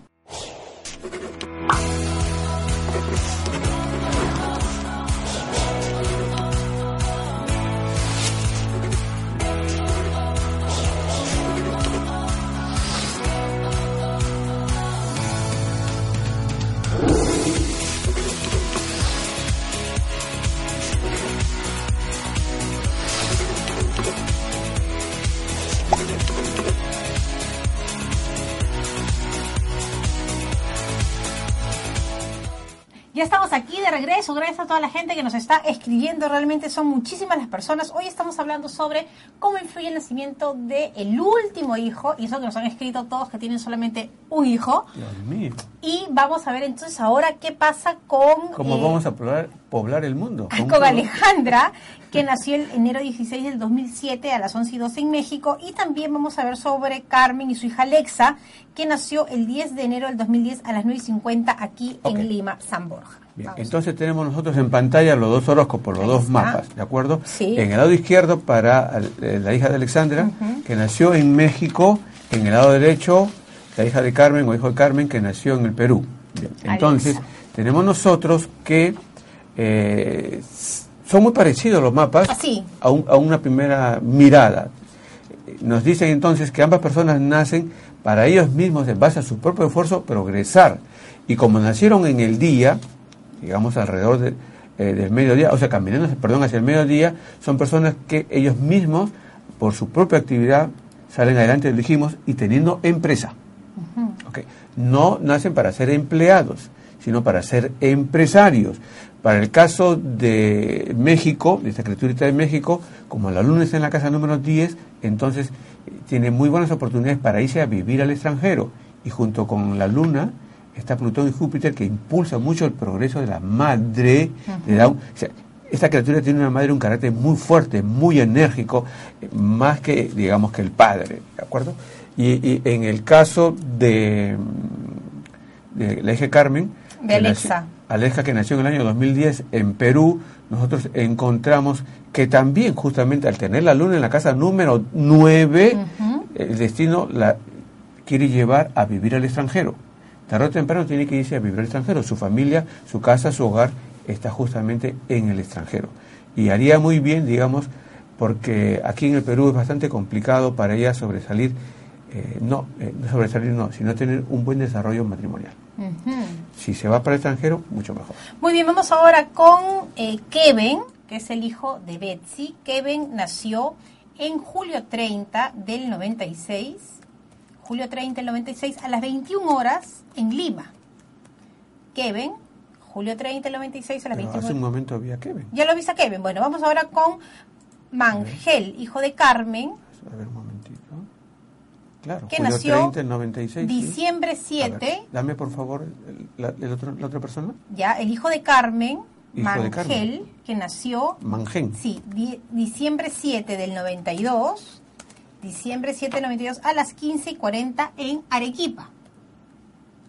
[SPEAKER 1] Ya estamos aquí de regreso, gracias a toda la gente que nos está escribiendo, realmente son muchísimas las personas. Hoy estamos hablando sobre cómo influye el nacimiento del el último hijo, y eso que nos han escrito todos que tienen solamente un hijo.
[SPEAKER 2] Dios mío.
[SPEAKER 1] Y vamos a ver entonces ahora qué pasa con...
[SPEAKER 2] ¿Cómo eh, vamos a poblar, poblar el mundo?
[SPEAKER 1] Con, Alejandra, que nació el enero 16 del 2007 a las 11 y 12 en México. Y también vamos a ver sobre Carmen y su hija Alexa, que nació el 10 de enero del 2010 a las 9 y 50 aquí en Lima, San Borja.
[SPEAKER 2] Bien, entonces tenemos nosotros en pantalla los dos horóscopos, los dos mapas, ¿de acuerdo? En el lado izquierdo para eh, la hija de Alexandra, que nació en México, en el lado derecho la hija de Carmen o hijo de Carmen, que nació en el Perú. entonces, tenemos nosotros que eh, son muy parecidos los mapas
[SPEAKER 1] a,
[SPEAKER 2] a una primera mirada. Nos dicen entonces que ambas personas nacen para ellos mismos, en base a su propio esfuerzo, progresar. Y como nacieron en el día, digamos alrededor eh, del mediodía, o sea, caminando, perdón, hacia el mediodía, son personas que ellos mismos, por su propia actividad, salen adelante, dijimos, y teniendo empresa. No nacen para ser empleados, sino para ser empresarios. Para el caso de México, de esta criaturita de México, como la luna está en la casa número 10, entonces eh, tiene muy buenas oportunidades para irse a vivir al extranjero. Y junto con la luna está Plutón y Júpiter que impulsa mucho el progreso de la madre. esta criatura tiene una madre un carácter muy fuerte, muy enérgico, más que, digamos, que el padre, ¿de acuerdo? Y, en el caso de, de la hija Carmen,
[SPEAKER 1] de Alexa.
[SPEAKER 2] Alexa que nació en el año 2010 en Perú, nosotros encontramos que también justamente al tener la luna en la casa número 9, el destino la quiere llevar a vivir al extranjero. tarde o temprano tiene que irse a vivir al extranjero. Su familia, su casa, su hogar está justamente en el extranjero. Y haría muy bien, digamos, porque aquí en el Perú es bastante complicado para ella sobresalir, eh, no, eh, no sobresalir no, sino tener un buen desarrollo matrimonial. Si se va para el extranjero, mucho mejor.
[SPEAKER 1] Muy bien, vamos ahora con eh, Kevin, que es el hijo de Betsy. Kevin nació en julio 30 del 96, julio 30 del 96, a las 21 horas en Lima. Kevin, julio 30 del 96 a las
[SPEAKER 2] Pero
[SPEAKER 1] 21
[SPEAKER 2] hace un momento había Kevin.
[SPEAKER 1] Ya lo viste a Kevin. Bueno, vamos ahora con Mangel, hijo de Carmen,
[SPEAKER 2] A ver un momentito. Claro,
[SPEAKER 1] que
[SPEAKER 2] julio
[SPEAKER 1] nació
[SPEAKER 2] 30 del 96. sí.
[SPEAKER 1] diciembre
[SPEAKER 2] A ver,
[SPEAKER 1] 7,
[SPEAKER 2] dame por favor el- la, el otro- la otra persona.
[SPEAKER 1] ya, el hijo de Carmen,
[SPEAKER 2] Hijo de
[SPEAKER 1] Mangel,
[SPEAKER 2] Carmen.
[SPEAKER 1] que nació
[SPEAKER 2] Mangen.
[SPEAKER 1] Sí, di- diciembre 7 del 92, diciembre 7 del 92 a las 15 y 40 en Arequipa.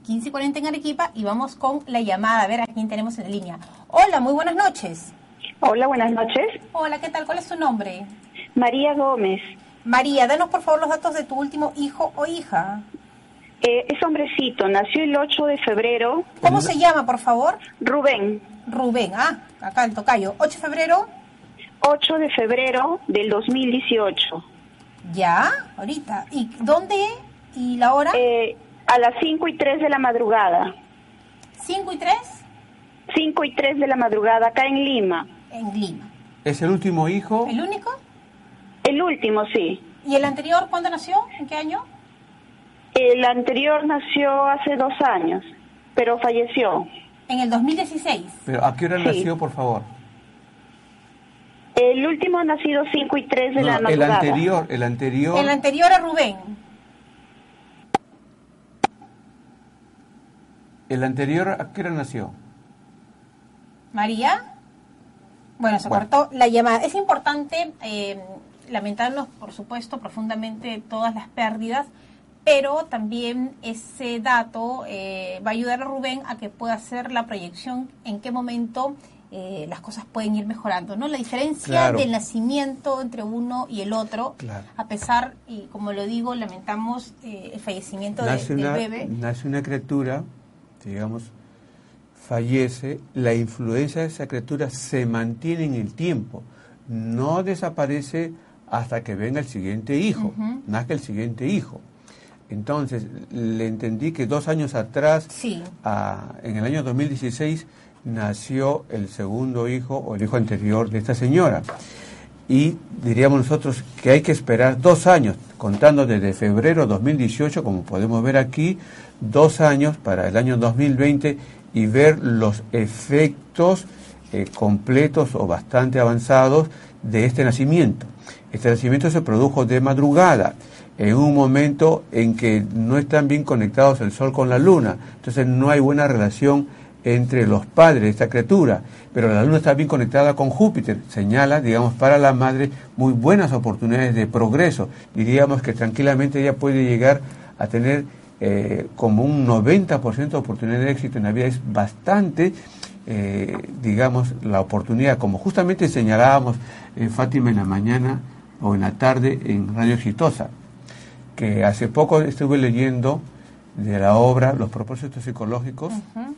[SPEAKER 1] 15 y 40 en Arequipa y vamos con la llamada, a ver a quién tenemos en la línea. Hola, muy buenas noches.
[SPEAKER 6] Hola, buenas noches.
[SPEAKER 1] Hola, ¿qué tal? ¿Cuál es tu nombre?
[SPEAKER 6] María Gómez.
[SPEAKER 1] María, danos por favor los datos de tu último hijo o hija.
[SPEAKER 6] Eh, es hombrecito, nació el 8 de febrero.
[SPEAKER 1] ¿Cómo se llama, por favor?
[SPEAKER 6] Rubén,
[SPEAKER 1] Rubén, ah, acá el tocayo. 8 de febrero,
[SPEAKER 6] 8 de febrero del 2018.
[SPEAKER 1] ya, ahorita. ¿Y dónde? ¿Y la hora?
[SPEAKER 6] Eh, a las 5 y 3 de la madrugada.
[SPEAKER 1] 5 y 3
[SPEAKER 6] 5 y 3 de la madrugada acá en Lima.
[SPEAKER 1] en Lima.
[SPEAKER 2] Es el último hijo.
[SPEAKER 1] ¿El único?
[SPEAKER 6] El último, sí.
[SPEAKER 1] ¿Y el anterior cuándo nació? ¿En qué año?
[SPEAKER 6] El anterior nació hace dos años, pero falleció.
[SPEAKER 1] En el 2016.
[SPEAKER 2] Pero ¿a qué hora
[SPEAKER 6] Sí.
[SPEAKER 2] nació, por favor?
[SPEAKER 6] El último ha nacido 5 y 3 de
[SPEAKER 2] No,
[SPEAKER 6] la
[SPEAKER 2] no, el
[SPEAKER 6] madrugada.
[SPEAKER 2] anterior, el anterior.
[SPEAKER 1] El anterior a Rubén.
[SPEAKER 2] El anterior, ¿a qué hora nació?
[SPEAKER 1] María. Bueno, se
[SPEAKER 2] Bueno.
[SPEAKER 1] cortó la llamada. Es importante eh, lamentarnos, por supuesto, profundamente todas las pérdidas, pero también ese dato eh, va a ayudar a Rubén a que pueda hacer la proyección en qué momento eh, las cosas pueden ir mejorando, ¿no? La diferencia
[SPEAKER 2] Claro.
[SPEAKER 1] del nacimiento entre uno y el otro,
[SPEAKER 2] Claro.
[SPEAKER 1] a pesar, y como lo digo, lamentamos eh, el fallecimiento de- del
[SPEAKER 2] una,
[SPEAKER 1] bebé.
[SPEAKER 2] nace una criatura, digamos, fallece, la influencia de esa criatura se mantiene en el tiempo, no desaparece hasta que venga el siguiente hijo,
[SPEAKER 1] Ujú.
[SPEAKER 2] nazca el siguiente hijo. Entonces, le entendí que dos años atrás,
[SPEAKER 1] Sí.
[SPEAKER 2] a- en el año 2016, nació el segundo hijo o el hijo anterior de esta señora. Y diríamos nosotros que hay que esperar dos años, contando desde febrero 2018, como podemos ver aquí, dos años para el año 2020 y ver los efectos eh, completos o bastante avanzados de este nacimiento. Este nacimiento se produjo de madrugada, en un momento en que no están bien conectados el Sol con la Luna, entonces no hay buena relación entre los padres de esta criatura, pero la Luna está bien conectada con Júpiter, señala, digamos, para la madre muy buenas oportunidades de progreso. Diríamos que tranquilamente ella puede llegar a tener eh, como un 90% de oportunidad de éxito en la vida, es bastante, eh, digamos, la oportunidad, como justamente señalábamos en Fátima en la mañana o en la tarde en Radio Exitosa, que hace poco estuve leyendo de la obra Los propósitos psicológicos,
[SPEAKER 1] Ujú.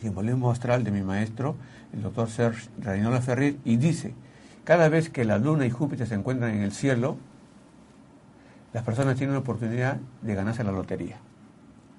[SPEAKER 2] simbolismo astral de mi maestro, el doctor Serge Reynola Ferrer, y dice, cada vez que la luna y Júpiter se encuentran en el cielo, las personas tienen la oportunidad de ganarse la lotería.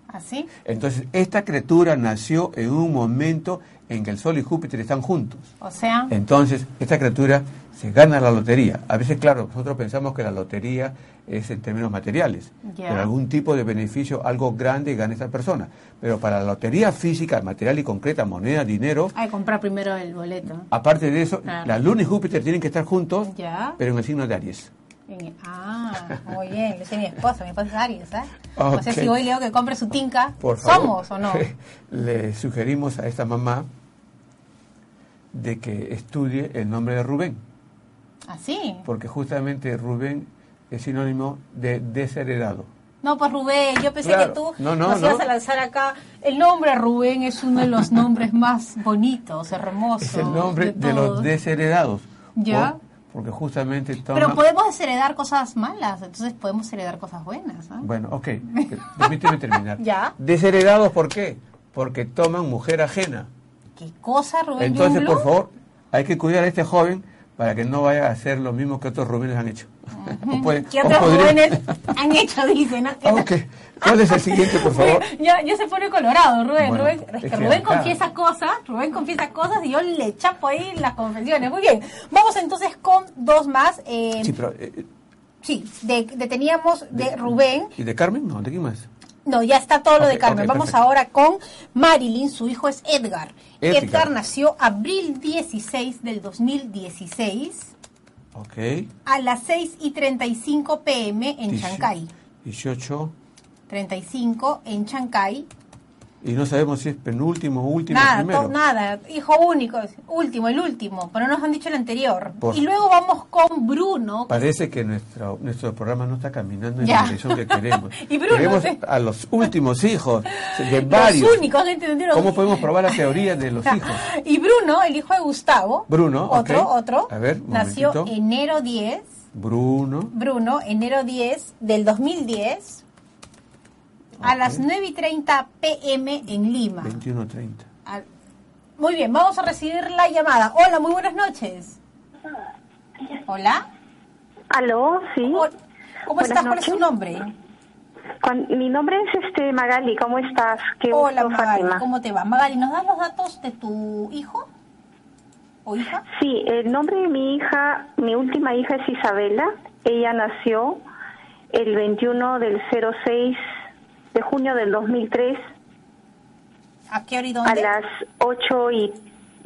[SPEAKER 1] ¿Así?
[SPEAKER 2] Entonces, esta criatura nació en un momento en que el Sol y Júpiter están juntos.
[SPEAKER 1] O sea,
[SPEAKER 2] Entonces, esta criatura se gana la lotería. A veces, claro, nosotros pensamos que la lotería es en términos materiales, pero algún tipo de beneficio, algo grande gana esta persona. Pero para la lotería física, material y concreta, moneda, dinero,
[SPEAKER 1] hay que comprar primero el boleto.
[SPEAKER 2] aparte de eso,
[SPEAKER 1] Claro.
[SPEAKER 2] la Luna y Júpiter tienen que estar juntos, pero en el signo de Aries.
[SPEAKER 1] Ah, muy bien. Yo soy mi esposa, mi esposa es Aries, ¿eh? O sea, si hoy leo que compre su tinca,
[SPEAKER 2] Por favor,
[SPEAKER 1] ¿somos o no?
[SPEAKER 2] Le sugerimos a esta mamá de que estudie el nombre de Rubén.
[SPEAKER 1] ¿Así?
[SPEAKER 2] porque justamente Rubén es sinónimo de desheredado.
[SPEAKER 1] No, pues Rubén, yo pensé
[SPEAKER 2] Claro.
[SPEAKER 1] que tú
[SPEAKER 2] No, no,
[SPEAKER 1] nos ibas
[SPEAKER 2] no.
[SPEAKER 1] a lanzar acá. El nombre Rubén es uno de los nombres más bonitos, hermosos.
[SPEAKER 2] Es el nombre de, los desheredados.
[SPEAKER 1] Ya.
[SPEAKER 2] Por, porque justamente toma...
[SPEAKER 1] Pero podemos desheredar cosas malas, entonces podemos heredar cosas buenas. ¿ah?
[SPEAKER 2] Bueno, ok, permíteme terminar.
[SPEAKER 1] Ya.
[SPEAKER 2] Desheredados, ¿por qué? Porque toman mujer ajena.
[SPEAKER 1] ¿Qué cosa, Rubén
[SPEAKER 2] Entonces, por favor, hay que cuidar a este joven para que no vaya a hacer lo mismo que otros Rubénes han hecho.
[SPEAKER 1] ¿Qué otros
[SPEAKER 2] podría-
[SPEAKER 1] jóvenes han hecho? Dice, ¿no?
[SPEAKER 2] Ah, ok. ¿Cuál es el siguiente, por favor?
[SPEAKER 1] Ya, ya se pone colorado, Rubén.
[SPEAKER 2] Bueno,
[SPEAKER 1] Rubén es que Rubén
[SPEAKER 2] acá-
[SPEAKER 1] confiesa cosas, Rubén confiesa cosas y yo le chapo ahí las confesiones. Muy bien, vamos entonces con dos más. Eh,
[SPEAKER 2] Sí, pero... eh,
[SPEAKER 1] sí, de, de- teníamos de Rubén.
[SPEAKER 2] ¿Y de Carmen? No, ¿de quién más?
[SPEAKER 1] No, ya está todo lo
[SPEAKER 2] Ok,
[SPEAKER 1] de Carmen.
[SPEAKER 2] ok,
[SPEAKER 1] Vamos
[SPEAKER 2] perfecto.
[SPEAKER 1] ahora con Marilyn, su hijo es Edgar.
[SPEAKER 2] Edgar.
[SPEAKER 1] Edgar nació abril 16 del 2016
[SPEAKER 2] Ok.
[SPEAKER 1] a las 6 y 35 pm en Chancay.
[SPEAKER 2] 18.
[SPEAKER 1] 35 en Chancay.
[SPEAKER 2] Y no sabemos si es penúltimo, último,
[SPEAKER 1] Nada,
[SPEAKER 2] primero.
[SPEAKER 1] to- nada, hijo único, último, el último, pero no nos han dicho el anterior.
[SPEAKER 2] Por-
[SPEAKER 1] Y luego vamos con Bruno.
[SPEAKER 2] Parece que nuestro, nuestro programa no está caminando en
[SPEAKER 1] Ya.
[SPEAKER 2] la dirección que queremos.
[SPEAKER 1] Y Bruno,
[SPEAKER 2] queremos
[SPEAKER 1] sí.
[SPEAKER 2] a los últimos hijos, de varios.
[SPEAKER 1] Los únicos, ¿entendieron?
[SPEAKER 2] ¿Cómo podemos probar la teoría de los hijos?
[SPEAKER 1] Y Bruno, el hijo de Gustavo.
[SPEAKER 2] Bruno,
[SPEAKER 1] Otro,
[SPEAKER 2] ok.
[SPEAKER 1] otro.
[SPEAKER 2] A ver,
[SPEAKER 1] nació
[SPEAKER 2] momentito.
[SPEAKER 1] enero 10.
[SPEAKER 2] Bruno,
[SPEAKER 1] Bruno, enero 10 del 2010. A las 9 y 30 pm en Lima.
[SPEAKER 2] 21.30.
[SPEAKER 1] Al- Muy bien, vamos a recibir la llamada. Hola, muy buenas noches. Hola.
[SPEAKER 7] Aló, sí.
[SPEAKER 1] ¿Cómo
[SPEAKER 7] Buenas
[SPEAKER 1] estás? ¿Cuál es tu
[SPEAKER 7] noches.
[SPEAKER 1] nombre?
[SPEAKER 7] Cuan- mi nombre es este Magali, ¿cómo estás? Qué
[SPEAKER 1] Hola,
[SPEAKER 7] gusto,
[SPEAKER 1] Magali.
[SPEAKER 7] Fátima.
[SPEAKER 1] ¿Cómo te va? Magali, ¿nos das los datos de tu hijo o hija?
[SPEAKER 7] Sí, el nombre de mi hija, mi última hija es Isabela. Ella nació el 21 del 06 de junio del 2003
[SPEAKER 1] ¿A qué hora y
[SPEAKER 7] a
[SPEAKER 1] dónde?
[SPEAKER 7] las 8 y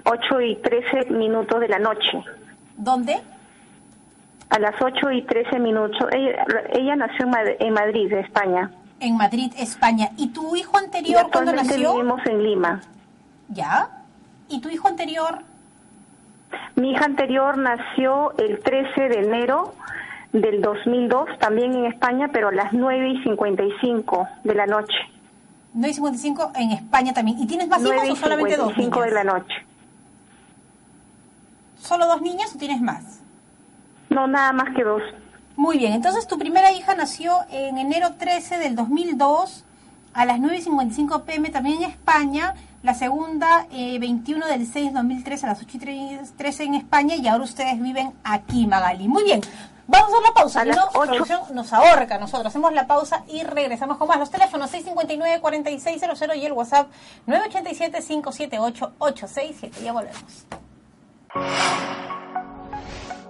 [SPEAKER 7] 8 y 13 minutos de la noche.
[SPEAKER 1] ¿Dónde?
[SPEAKER 7] A las 8 y 13 minutos. Ella, ella nació en Mad- en Madrid, España.
[SPEAKER 1] En Madrid, España. ¿Y tu hijo anterior cuándo nació?
[SPEAKER 7] vivimos en Lima.
[SPEAKER 1] ¿Ya? ¿Y tu hijo anterior?
[SPEAKER 7] Mi hija anterior nació el 13 de enero del 2002, también en España, pero a las 9 y 55 de la noche.
[SPEAKER 1] 9 y 55 en España también. ¿Y tienes más
[SPEAKER 7] 9
[SPEAKER 1] hijos o solamente dos
[SPEAKER 7] 55 de la noche.
[SPEAKER 1] ¿Solo dos niñas o tienes más?
[SPEAKER 7] No, nada más que dos.
[SPEAKER 1] Muy bien, entonces tu primera hija nació en enero 13 del 2002 a las 9 y 55 pm también en España. La segunda, eh, 21 del 6 del 2003 a las 8 y 13 en España. Y ahora ustedes viven aquí, Magali. Muy bien, vamos a hacer la pausa.
[SPEAKER 7] A las
[SPEAKER 1] no, nos ahorca nosotros. Hacemos la pausa y regresamos con más. Los teléfonos 659-4600 y el WhatsApp 987-578-867. Ya volvemos.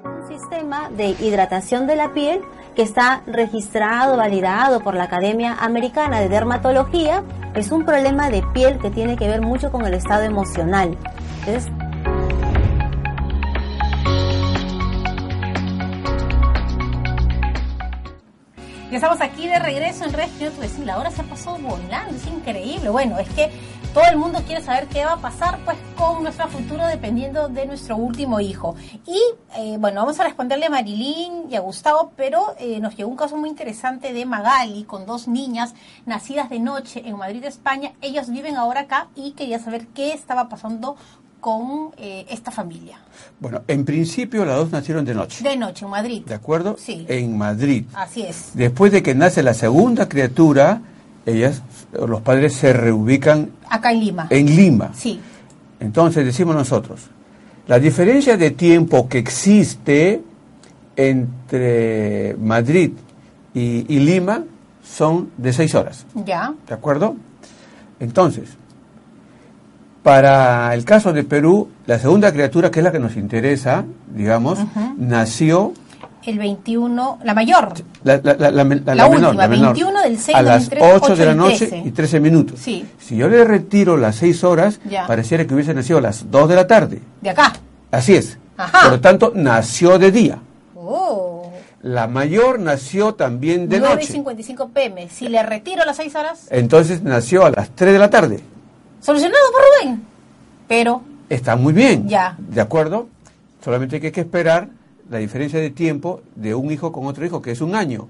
[SPEAKER 8] un sistema de hidratación de la piel que está registrado, validado por la Academia Americana de Dermatología. Es un problema de piel que tiene que ver mucho con el estado emocional. Entonces,
[SPEAKER 1] Ya estamos aquí de regreso en Redes Tu Vecino. La hora se ha pasado volando, es increíble. Bueno, es que todo el mundo quiere saber qué va a pasar pues con nuestro futuro dependiendo de nuestro último hijo. Y eh, bueno, vamos a responderle a Marilyn y a Gustavo, pero eh, nos llegó un caso muy interesante de Magali con dos niñas nacidas de noche en Madrid, España. Ellos viven ahora acá y quería saber qué estaba pasando con eh, esta familia.
[SPEAKER 2] Bueno, en principio las dos nacieron de noche.
[SPEAKER 1] De noche en Madrid.
[SPEAKER 2] ¿De acuerdo?
[SPEAKER 1] Sí.
[SPEAKER 2] En Madrid.
[SPEAKER 1] Así es.
[SPEAKER 2] Después de que nace la segunda criatura, ellas, los padres se reubican
[SPEAKER 1] Acá en Lima.
[SPEAKER 2] en Lima.
[SPEAKER 1] Sí.
[SPEAKER 2] Entonces decimos nosotros, la diferencia de tiempo que existe entre Madrid y, y Lima son de seis horas,
[SPEAKER 1] Ya.
[SPEAKER 2] ¿de acuerdo? Entonces, para el caso de Perú, la segunda criatura, que es la que nos interesa, digamos, nació
[SPEAKER 1] El 21, la mayor.
[SPEAKER 2] la, la, la, la, menor,
[SPEAKER 1] última,
[SPEAKER 2] la menor,
[SPEAKER 1] 21 del 6
[SPEAKER 2] a las
[SPEAKER 1] 3,
[SPEAKER 2] 8 de la
[SPEAKER 1] 8
[SPEAKER 2] noche
[SPEAKER 1] 13.
[SPEAKER 2] y 13 minutos.
[SPEAKER 1] Sí.
[SPEAKER 2] Si yo le retiro las 6 horas,
[SPEAKER 1] Ya.
[SPEAKER 2] pareciera que hubiese nacido a las 2 de la tarde.
[SPEAKER 1] De acá.
[SPEAKER 2] Así es.
[SPEAKER 1] Ajá.
[SPEAKER 2] Por lo tanto, nació de día.
[SPEAKER 1] Oh.
[SPEAKER 2] La mayor nació también de
[SPEAKER 1] 9 y
[SPEAKER 2] noche.
[SPEAKER 1] 55 pm. Si le retiro las 6 horas,
[SPEAKER 2] Entonces nació a las 3 de la tarde.
[SPEAKER 1] Solucionado por Rubén. Pero,
[SPEAKER 2] Está muy bien.
[SPEAKER 1] Ya.
[SPEAKER 2] ¿De acuerdo? Solamente hay que esperar la diferencia de tiempo de un hijo con otro hijo, que es un año,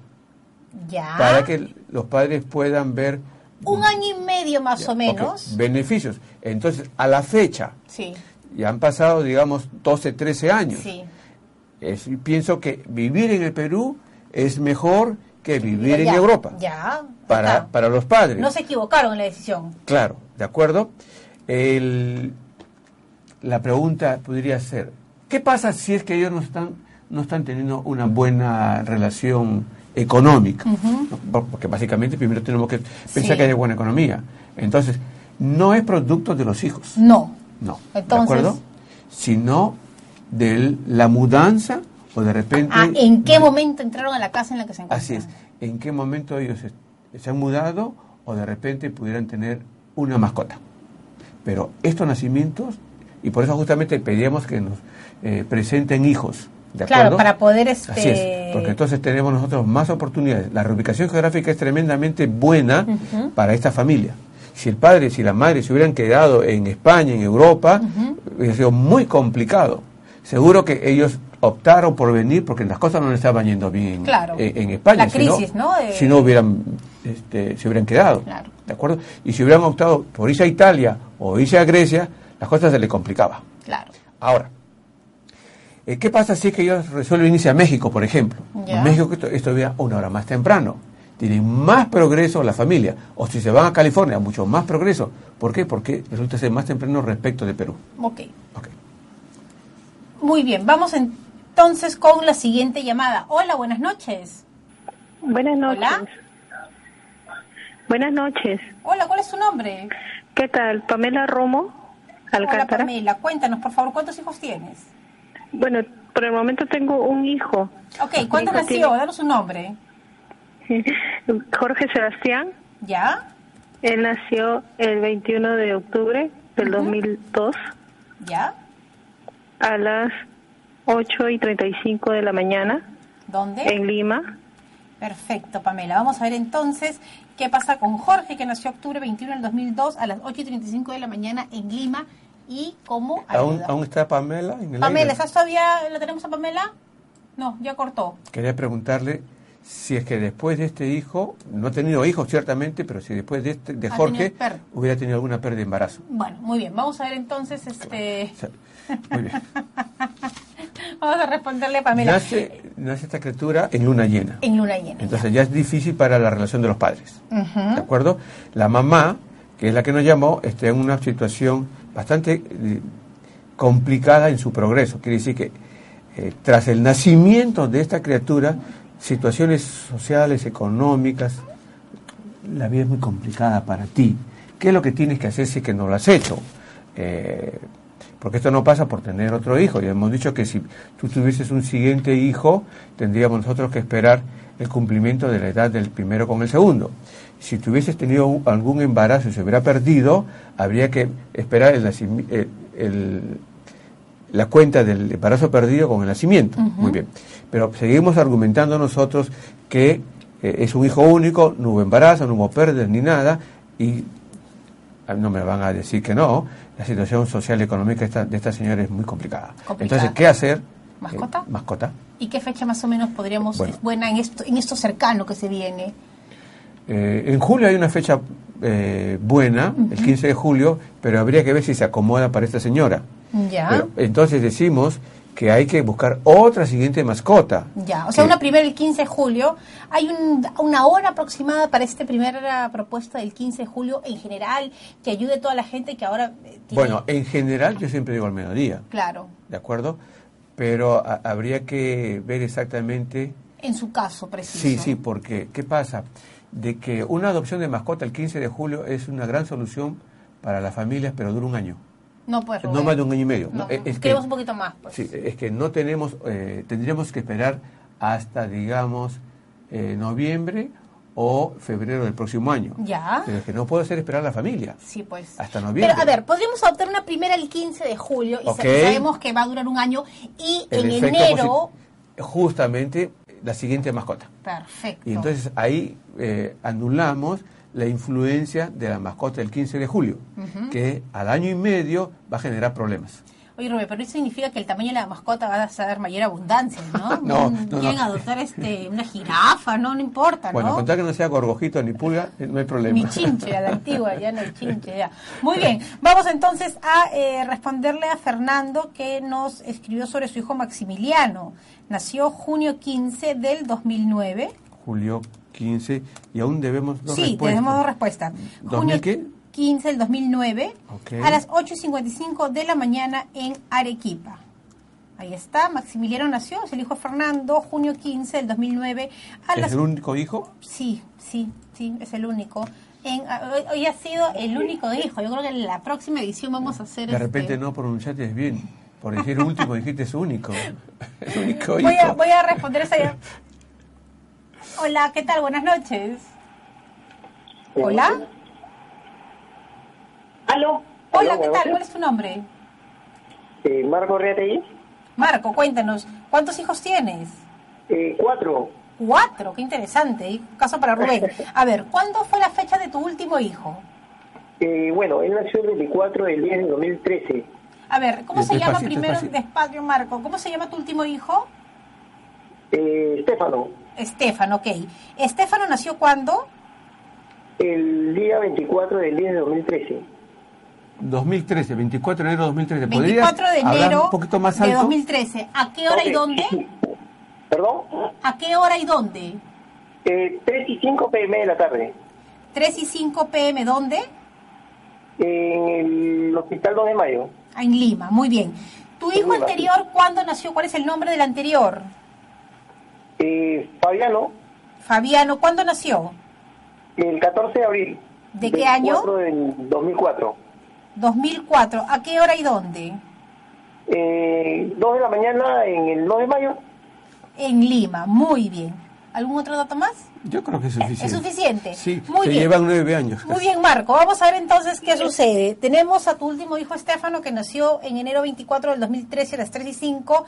[SPEAKER 1] ya.
[SPEAKER 2] para que los padres puedan ver
[SPEAKER 1] Un año y medio más o menos.
[SPEAKER 2] beneficios. Entonces, a la fecha,
[SPEAKER 1] Sí,
[SPEAKER 2] ya han pasado, digamos, 12, 13 años.
[SPEAKER 1] sí.
[SPEAKER 2] Es- pienso que vivir en el Perú es mejor que vivir en Europa
[SPEAKER 1] Ya.
[SPEAKER 2] para, para los padres.
[SPEAKER 1] No se equivocaron en la decisión.
[SPEAKER 2] Claro, ¿de acuerdo? El- la pregunta podría ser, ¿qué pasa si es que ellos no están, no están teniendo una buena relación económica? Porque básicamente primero tenemos que pensar
[SPEAKER 1] Sí.
[SPEAKER 2] que haya buena economía. Entonces, no es producto de los hijos,
[SPEAKER 1] No.
[SPEAKER 2] no,
[SPEAKER 1] Entonces-
[SPEAKER 2] ¿de acuerdo? Sino de la mudanza o de repente...
[SPEAKER 1] Ah, ¿En qué momento entraron a la casa en la que se encuentran?
[SPEAKER 2] Así es. ¿En qué momento ellos se, han mudado o de repente pudieran tener una mascota? Pero estos nacimientos, y por eso justamente pedíamos que nos eh, presenten hijos. ¿De
[SPEAKER 1] Claro, para poder, este-
[SPEAKER 2] Así es, porque entonces tenemos nosotros más oportunidades. La reubicación geográfica es tremendamente buena para esta familia. Si el padre, si la madre se hubieran quedado en España, en Europa, hubiera sido muy complicado. Seguro que ellos optaron por venir porque las cosas no les estaban yendo bien
[SPEAKER 1] Claro.
[SPEAKER 2] en, en España.
[SPEAKER 1] La
[SPEAKER 2] si no-
[SPEAKER 1] crisis, ¿no? Eh,
[SPEAKER 2] Si no hubieran, este, se hubieran quedado.
[SPEAKER 1] Claro.
[SPEAKER 2] ¿De acuerdo? Y si hubieran optado por irse a Italia o irse a Grecia, las cosas se les complicaba.
[SPEAKER 1] Claro.
[SPEAKER 2] Ahora, eh, ¿qué pasa si es que ellos resuelven irse a México, por ejemplo?
[SPEAKER 1] Ya.
[SPEAKER 2] En México esto, esto una hora más temprano. Tienen más progreso la familia. O si se van a California, mucho más progreso. ¿Por qué? Porque resulta ser más temprano respecto de Perú.
[SPEAKER 1] Ok.
[SPEAKER 2] Ok.
[SPEAKER 1] Muy bien, vamos entonces con la siguiente llamada. Hola, buenas noches.
[SPEAKER 7] Buenas noches.
[SPEAKER 1] Hola.
[SPEAKER 7] Buenas noches.
[SPEAKER 1] Hola, ¿cuál es tu nombre?
[SPEAKER 7] ¿Qué tal? Pamela Romo,
[SPEAKER 1] Hola,
[SPEAKER 7] Alcántara.
[SPEAKER 1] Pamela. Cuéntanos, por favor, ¿cuántos hijos tienes?
[SPEAKER 7] Bueno, por el momento tengo un hijo.
[SPEAKER 1] Ok, ¿cuándo nació?
[SPEAKER 7] tiene-
[SPEAKER 1] Danos un nombre.
[SPEAKER 7] Jorge Sebastián.
[SPEAKER 1] ¿Ya?
[SPEAKER 7] Él nació el 21 de octubre del 2002
[SPEAKER 1] ¿Ya?
[SPEAKER 7] a las 8 y 35 de la mañana
[SPEAKER 1] ¿Dónde?
[SPEAKER 7] en Lima.
[SPEAKER 1] Perfecto, Pamela. Vamos a ver entonces qué pasa con Jorge, que nació octubre 21 del 2002 a las 8 y 35 de la mañana en Lima y cómo
[SPEAKER 2] ¿Aún, aún está Pamela en el
[SPEAKER 1] Pamela,
[SPEAKER 2] aire?
[SPEAKER 1] ¿estás todavía? ¿La tenemos a Pamela? No, ya cortó.
[SPEAKER 2] Quería preguntarle si es que después de este hijo, no ha tenido hijos ciertamente, pero si después de, este, de Jorge
[SPEAKER 1] tenido
[SPEAKER 2] hubiera tenido alguna pérdida de embarazo.
[SPEAKER 1] Bueno, muy bien. Vamos a ver entonces, este...
[SPEAKER 2] Muy bien.
[SPEAKER 1] Vamos a responderle a Pamela.
[SPEAKER 2] Nace, nace esta criatura en luna llena.
[SPEAKER 1] En luna llena.
[SPEAKER 2] Entonces ya es difícil para la relación de los padres. ¿De acuerdo? La mamá, que es la que nos llamó, está en una situación bastante eh, complicada en su progreso. Quiere decir que eh, tras el nacimiento de esta criatura, situaciones sociales, económicas, la vida es muy complicada para ti. ¿Qué es lo que tienes que hacer si es que no lo has hecho? Eh, porque esto no pasa por tener otro hijo. Ya hemos dicho que si tú tuvieses un siguiente hijo, tendríamos nosotros que esperar el cumplimiento de la edad del primero con el segundo. Si tuvieses tenido algún embarazo y se hubiera perdido, habría que esperar el, nacimi- el- el- la cuenta del embarazo perdido con el nacimiento. Muy bien. Pero seguimos argumentando nosotros que eh, es un hijo único, no hubo embarazo, no hubo pérdidas ni nada, y ah, no me van a decir que no, la situación social y económica de esta, de esta señora es muy complicada.
[SPEAKER 1] Complicada.
[SPEAKER 2] Entonces, ¿qué hacer?
[SPEAKER 1] ¿Mascota?
[SPEAKER 2] Eh, mascota.
[SPEAKER 1] ¿Y qué fecha más o menos podríamos,
[SPEAKER 2] Bueno.
[SPEAKER 1] es buena en esto, en esto cercano que se viene?
[SPEAKER 2] Eh, en julio hay una fecha eh, buena, el 15 de julio, pero habría que ver si se acomoda para esta señora.
[SPEAKER 1] Ya.
[SPEAKER 2] Pero, entonces decimos que hay que buscar otra siguiente mascota.
[SPEAKER 1] Ya, o sea,
[SPEAKER 2] Que-
[SPEAKER 1] una primera el 15 de julio. ¿Hay un- una hora aproximada para esta primera propuesta del 15 de julio en general que ayude a toda la gente que ahora eh, tiene...
[SPEAKER 2] Bueno, en general yo siempre digo al mediodía,
[SPEAKER 1] Claro,
[SPEAKER 2] ¿de acuerdo? Pero a- habría que ver exactamente...
[SPEAKER 1] en su caso preciso.
[SPEAKER 2] Sí, sí, porque ¿qué pasa? De que una adopción de mascota el 15 de julio es una gran solución para las familias, pero dura un año.
[SPEAKER 1] No, pues,
[SPEAKER 2] No más de un año y medio.
[SPEAKER 1] No,
[SPEAKER 2] No, es- es que-
[SPEAKER 1] un poquito más, pues.
[SPEAKER 2] Sí, es que no tenemos, eh, tendríamos que esperar hasta, digamos, eh, noviembre o febrero del próximo año.
[SPEAKER 1] Ya.
[SPEAKER 2] Pero es que no puedo hacer esperar a la familia.
[SPEAKER 1] Sí, pues.
[SPEAKER 2] Hasta noviembre.
[SPEAKER 1] Pero, a ver, podríamos adoptar una primera el 15 de julio y sabemos que va a durar un año y
[SPEAKER 2] El
[SPEAKER 1] en enero...
[SPEAKER 2] posi- Justamente la siguiente mascota.
[SPEAKER 1] Perfecto.
[SPEAKER 2] Y entonces ahí eh, anulamos la influencia de la mascota del 15 de julio, que al año y medio va a generar problemas.
[SPEAKER 1] Oye, Rubén, pero eso significa que el tamaño de la mascota va a ser mayor abundancia, ¿no?
[SPEAKER 2] No, no,
[SPEAKER 1] Quieren
[SPEAKER 2] no.
[SPEAKER 1] adoptar este, una jirafa, ¿no? No importa,
[SPEAKER 2] Bueno,
[SPEAKER 1] ¿no?
[SPEAKER 2] contar que no sea gorgojito ni pulga, eh, no hay problema.
[SPEAKER 1] Ni chinche, a la antigua, ya no hay chinche, ya. Muy bien, vamos entonces a eh, responderle a Fernando que nos escribió sobre su hijo Maximiliano. Nació junio 15 del 2009.
[SPEAKER 2] Julio 15, y aún debemos dos
[SPEAKER 1] sí,
[SPEAKER 2] respuestas.
[SPEAKER 1] tenemos dos respuestas.
[SPEAKER 2] ¿2000
[SPEAKER 1] Junio
[SPEAKER 2] qué?
[SPEAKER 1] 15 del 2009
[SPEAKER 2] Ok.
[SPEAKER 1] a las 8 y 55 de la mañana en Arequipa. Ahí está, Maximiliano nació, es el hijo Fernando, junio 15 del 2009 a
[SPEAKER 2] ¿Es
[SPEAKER 1] las
[SPEAKER 2] el único hijo?
[SPEAKER 1] Sí, sí, sí, es el único. En, hoy, ha sido el único hijo. Yo creo que en la próxima edición vamos a hacer
[SPEAKER 2] De repente
[SPEAKER 1] este-
[SPEAKER 2] no pronunciaste bien. Por decir último dijiste es único. El único hijo.
[SPEAKER 1] Voy a, voy a responder esa. Hola, ¿qué tal? Buenas noches. Hola.
[SPEAKER 9] ¿Aló?
[SPEAKER 1] Hola,
[SPEAKER 9] ¿Aló,
[SPEAKER 1] ¿qué tal? ¿Cuál es tu nombre?
[SPEAKER 9] Eh, Marco Reategui.
[SPEAKER 1] Marco, cuéntanos, ¿cuántos hijos tienes?
[SPEAKER 9] Eh, cuatro.
[SPEAKER 1] Cuatro, qué interesante. Y caso para Rubén. A ver, ¿cuándo fue la fecha de tu último hijo?
[SPEAKER 9] Eh, bueno, él nació el 24 del 10 de 2013.
[SPEAKER 1] A ver, ¿cómo se llama primero?
[SPEAKER 2] despacito.
[SPEAKER 1] Despacio, Marco. ¿Cómo se llama tu último hijo?
[SPEAKER 9] Eh, Estefano,
[SPEAKER 1] Estefano, ok. ¿Estefano nació cuándo?
[SPEAKER 9] el día 24 del 10 de 2013.
[SPEAKER 2] 2013, 24 de enero de 2013. ¿Podrías
[SPEAKER 1] 24 de
[SPEAKER 2] hablar
[SPEAKER 1] enero
[SPEAKER 2] un poquito más
[SPEAKER 1] de
[SPEAKER 2] alto?
[SPEAKER 1] 2013. ¿A qué hora y
[SPEAKER 9] Ok.
[SPEAKER 1] dónde?
[SPEAKER 9] ¿Perdón?
[SPEAKER 1] ¿A qué hora y dónde?
[SPEAKER 9] Eh, 3 y 5 pm de la tarde.
[SPEAKER 1] 3 y 5 pm, ¿dónde?
[SPEAKER 9] En el Hospital 2 de Mayo.
[SPEAKER 1] Ah, En Lima, muy bien. ¿Tu hijo
[SPEAKER 9] Lima,
[SPEAKER 1] anterior cuándo nació? ¿Cuál es el nombre del anterior?
[SPEAKER 9] Eh, Fabiano,
[SPEAKER 1] Fabiano, ¿cuándo nació?
[SPEAKER 9] el 14 de abril.
[SPEAKER 1] ¿De qué año?
[SPEAKER 9] 24 del 2004.
[SPEAKER 1] 2004. ¿A qué hora y dónde?
[SPEAKER 9] Eh, 2 de la mañana en el 2 de mayo.
[SPEAKER 1] En Lima, muy bien. ¿Algún otro dato más?
[SPEAKER 2] Yo creo que es suficiente.
[SPEAKER 1] ¿Es suficiente?
[SPEAKER 2] Sí,
[SPEAKER 1] Muy
[SPEAKER 2] se
[SPEAKER 1] bien.
[SPEAKER 2] llevan nueve años.
[SPEAKER 1] Muy bien, Marco. Vamos a ver entonces qué sucede. Tenemos a tu último hijo, Estefano, que nació en enero 24 del 2013 a las 3 y 5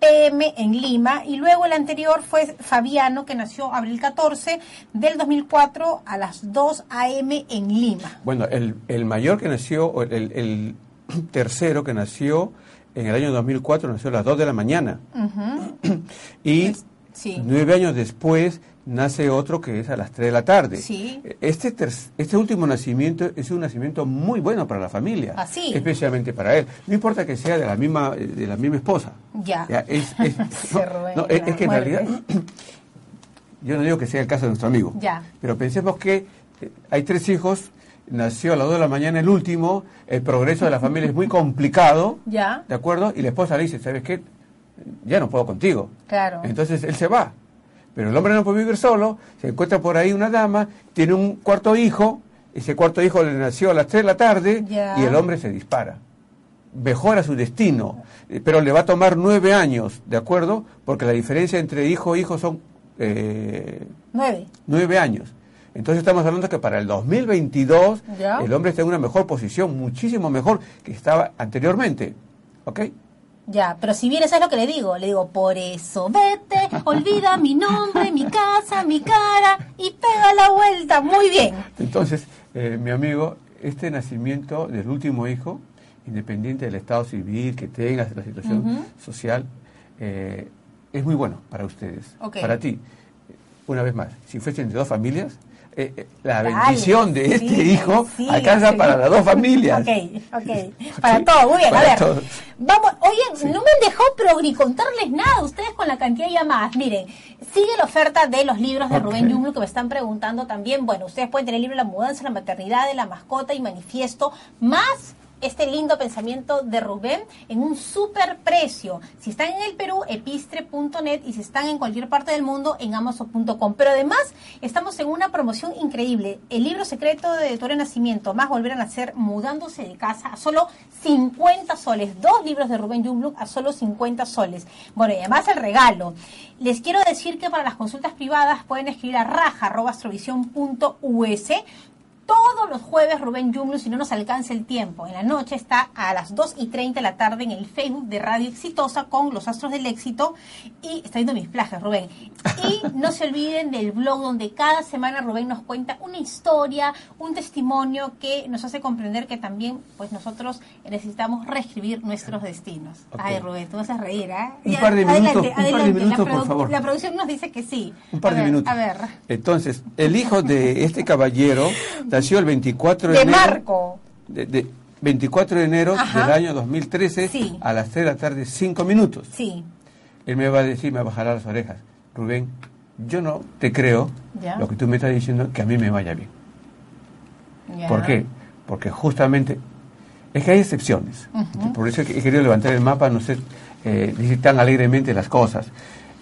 [SPEAKER 1] pm en Lima. Y luego el anterior fue Fabiano, que nació abril 14 del 2004 a las 2 am en Lima.
[SPEAKER 2] Bueno, el, el mayor que nació, o el, el tercero que nació en el año 2004, nació a las 2 de la mañana. Y
[SPEAKER 1] Sí.
[SPEAKER 2] nueve años después nace otro que es a las 3 de la tarde.
[SPEAKER 1] Sí.
[SPEAKER 2] Este, ter- este último nacimiento es un nacimiento muy bueno para la familia.
[SPEAKER 1] Así.
[SPEAKER 2] Especialmente para él. No importa que sea de la misma, de la misma esposa.
[SPEAKER 1] Ya.
[SPEAKER 2] es, es-
[SPEAKER 1] Se
[SPEAKER 2] no, no, es- es que en realidad, yo no digo que sea el caso de nuestro amigo.
[SPEAKER 1] Ya.
[SPEAKER 2] Pero pensemos que eh, hay tres hijos, nació a las 2 de la mañana el último, el progreso de la familia es muy complicado,
[SPEAKER 1] Ya,
[SPEAKER 2] ¿de acuerdo? Y la esposa le dice, ¿sabes qué? Ya no puedo contigo.
[SPEAKER 1] claro.
[SPEAKER 2] Entonces él se va. Pero el hombre no puede vivir solo, se encuentra por ahí una dama, tiene un cuarto hijo, ese cuarto hijo le nació a las 3 de la tarde y el hombre se dispara. Mejora su destino, eh, pero le va a tomar nueve años, ¿de acuerdo? Porque la diferencia entre hijo e hijo son eh,
[SPEAKER 1] Nueve.
[SPEAKER 2] nueve años. Entonces estamos hablando que para el 2022
[SPEAKER 1] Ya.
[SPEAKER 2] el hombre está en una mejor posición, muchísimo mejor que estaba anteriormente. ¿Ok?
[SPEAKER 1] Ya, pero si bien eso es lo que le digo, le digo, por eso vete, olvida mi nombre, mi casa, mi cara y pega la vuelta. Muy bien.
[SPEAKER 2] Entonces, eh, mi amigo, este nacimiento del último hijo, independiente del estado civil que tengas, la situación social, eh, es muy bueno para ustedes,
[SPEAKER 1] Ok.
[SPEAKER 2] para ti. Una vez más, si fuesen de dos familias, eh, eh, la
[SPEAKER 1] Dale,
[SPEAKER 2] bendición de este
[SPEAKER 1] sí,
[SPEAKER 2] hijo
[SPEAKER 1] sí,
[SPEAKER 2] alcanza
[SPEAKER 1] sí.
[SPEAKER 2] para las dos familias.
[SPEAKER 1] Ok, ok. Para todo, muy bien.
[SPEAKER 2] para
[SPEAKER 1] a ver,
[SPEAKER 2] todo.
[SPEAKER 1] vamos. Oye, no me han dejado pero ni contarles nada ustedes con la cantidad de llamadas. Miren, sigue la oferta de los libros de. Rubén Yumlo que me están preguntando también. Bueno, ustedes pueden tener el libro La mudanza, la maternidad de la mascota y manifiesto, más este lindo pensamiento de Rubén en un super precio. Si están en el Perú, epistre.net y si están en cualquier parte del mundo, en amazon.com. Pero además, estamos en una promoción increíble. El libro secreto de Torre Nacimiento, más volver a nacer mudándose de casa a solo 50 soles. Dos libros de Rubén Jungbluck a solo 50 soles. Bueno, y además el regalo. Les quiero decir que para las consultas privadas pueden escribir a raja.astrovisión.us todos los jueves Rubén Yumlu, si no nos alcanza el tiempo. En la noche está a las 2 y 30 de la tarde en el Facebook de Radio Exitosa con los Astros del Éxito. Y está viendo mis plajes, Rubén. Y no se olviden del blog donde cada semana Rubén nos cuenta una historia, un testimonio que nos hace comprender que también pues nosotros necesitamos reescribir nuestros destinos. Ay, Rubén, tú vas a reír, ¿eh?
[SPEAKER 2] Un par de
[SPEAKER 1] adelante,
[SPEAKER 2] minutos, un par de
[SPEAKER 1] adelante. La
[SPEAKER 2] minutos, por favor.
[SPEAKER 1] La producción nos dice que sí.
[SPEAKER 2] Un par
[SPEAKER 1] A
[SPEAKER 2] de
[SPEAKER 1] ver,
[SPEAKER 2] minutos.
[SPEAKER 1] A ver.
[SPEAKER 2] Entonces, el hijo de este caballero nació el 24 de,
[SPEAKER 1] De
[SPEAKER 2] enero.
[SPEAKER 1] Marco.
[SPEAKER 2] de- de 24 de enero
[SPEAKER 1] Ajá.
[SPEAKER 2] del año 2013
[SPEAKER 1] Sí.
[SPEAKER 2] a las 3 de la tarde, 5 minutos.
[SPEAKER 1] Sí.
[SPEAKER 2] Él me va a decir, me bajará las orejas. Rubén, yo no te creo
[SPEAKER 1] Ya.
[SPEAKER 2] lo que tú me estás diciendo que a mí me vaya bien.
[SPEAKER 1] Ya.
[SPEAKER 2] ¿Por qué? Porque justamente es que hay excepciones. Por eso he querido levantar el mapa, no sé, eh, decir tan alegremente las cosas.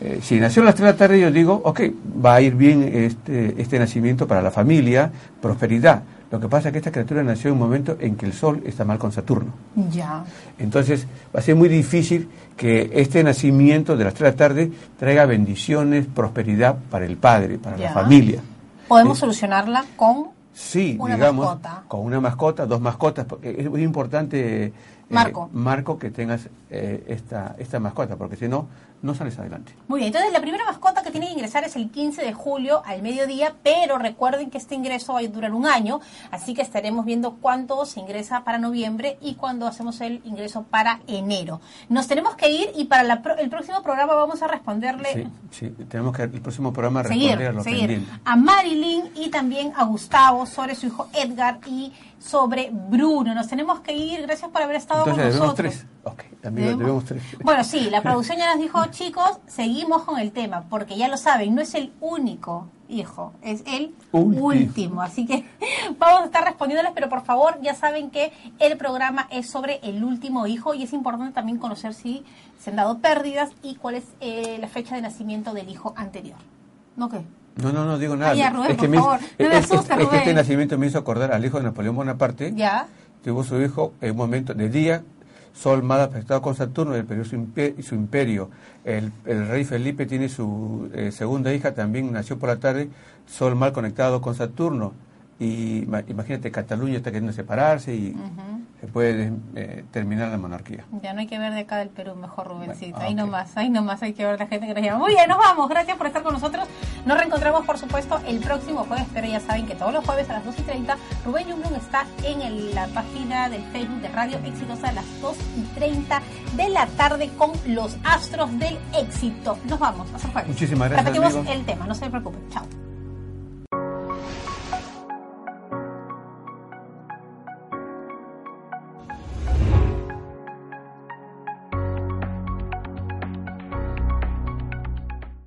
[SPEAKER 2] Eh, si nació a las 3 de la tarde, yo digo, ok, va a ir bien este, este nacimiento para la familia, prosperidad. Lo que pasa es que esta criatura nació en un momento en que el Sol está mal con Saturno.
[SPEAKER 1] Ya.
[SPEAKER 2] Entonces va a ser muy difícil que este nacimiento de las 3 de la tarde traiga bendiciones, prosperidad para el padre, para
[SPEAKER 1] Ya.
[SPEAKER 2] la familia.
[SPEAKER 1] Podemos
[SPEAKER 2] Eh,
[SPEAKER 1] solucionarla con
[SPEAKER 2] Sí,
[SPEAKER 1] Una
[SPEAKER 2] digamos,
[SPEAKER 1] mascota.
[SPEAKER 2] con una mascota, dos mascotas, porque es muy importante, eh,
[SPEAKER 1] Marco.
[SPEAKER 2] Marco, que tengas eh, esta, esta mascota, porque si no, no sales adelante.
[SPEAKER 1] Muy bien, entonces la primera mascota que tiene que ingresar es el 15 de julio al mediodía, pero recuerden que este ingreso va a durar un año, así que estaremos viendo cuánto se ingresa para noviembre y cuándo hacemos el ingreso para enero. Nos tenemos que ir y para la pro- el próximo programa vamos a responderle,
[SPEAKER 2] Sí, sí, tenemos que el próximo programa
[SPEAKER 1] seguir,
[SPEAKER 2] responder a lo
[SPEAKER 1] seguir a Marilyn y también a Gustavo sobre su hijo Edgar y sobre Bruno. Nos tenemos que ir, gracias por haber estado
[SPEAKER 2] Entonces debemos tres. Ok, amigos,
[SPEAKER 1] Debemos-
[SPEAKER 2] debemos tres.
[SPEAKER 1] Bueno, sí, la producción ya nos dijo, chicos, seguimos con el tema, porque ya lo saben, no es el único hijo, es el
[SPEAKER 2] Último.
[SPEAKER 1] último. Así que vamos a estar respondiéndoles, pero por favor, ya saben que el programa es sobre el último hijo y es importante también conocer si se han dado pérdidas y cuál es eh, la fecha de nacimiento del hijo anterior. ¿No qué?
[SPEAKER 2] No, no, no digo nada.
[SPEAKER 1] Ay, ya, Rubén,
[SPEAKER 2] es que
[SPEAKER 1] por
[SPEAKER 2] me,
[SPEAKER 1] favor, no me
[SPEAKER 2] es- es-
[SPEAKER 1] asustes,
[SPEAKER 2] es que este nacimiento me hizo acordar al hijo de Napoleón Bonaparte.
[SPEAKER 1] Ya.
[SPEAKER 2] Tuvo su hijo en un momento de día, Sol mal aspectado con Saturno, él perdió su imperio. El, el rey Felipe tiene su eh, segunda hija, también nació por la tarde, Sol mal conectado con Saturno. Y ma- imagínate, Cataluña está queriendo separarse y se puede eh, terminar la monarquía.
[SPEAKER 1] Ya no hay que ver de acá del Perú, mejor Rubencito.
[SPEAKER 2] Bueno, ah,
[SPEAKER 1] ahí nomás, ahí nomás hay que ver la gente que nos llama. Muy bien, nos vamos. Gracias por estar con nosotros. Nos reencontramos, por supuesto, el próximo jueves, pero ya saben que todos los jueves a las 2 y 30, Rubén Yumblum está en el- la página del Facebook de Radio Exitosa a las 2 y 30 de la tarde con los astros del éxito. Nos vamos, hasta el jueves.
[SPEAKER 2] Muchísimas gracias,
[SPEAKER 1] Repetimos el tema, no se preocupen. Chao.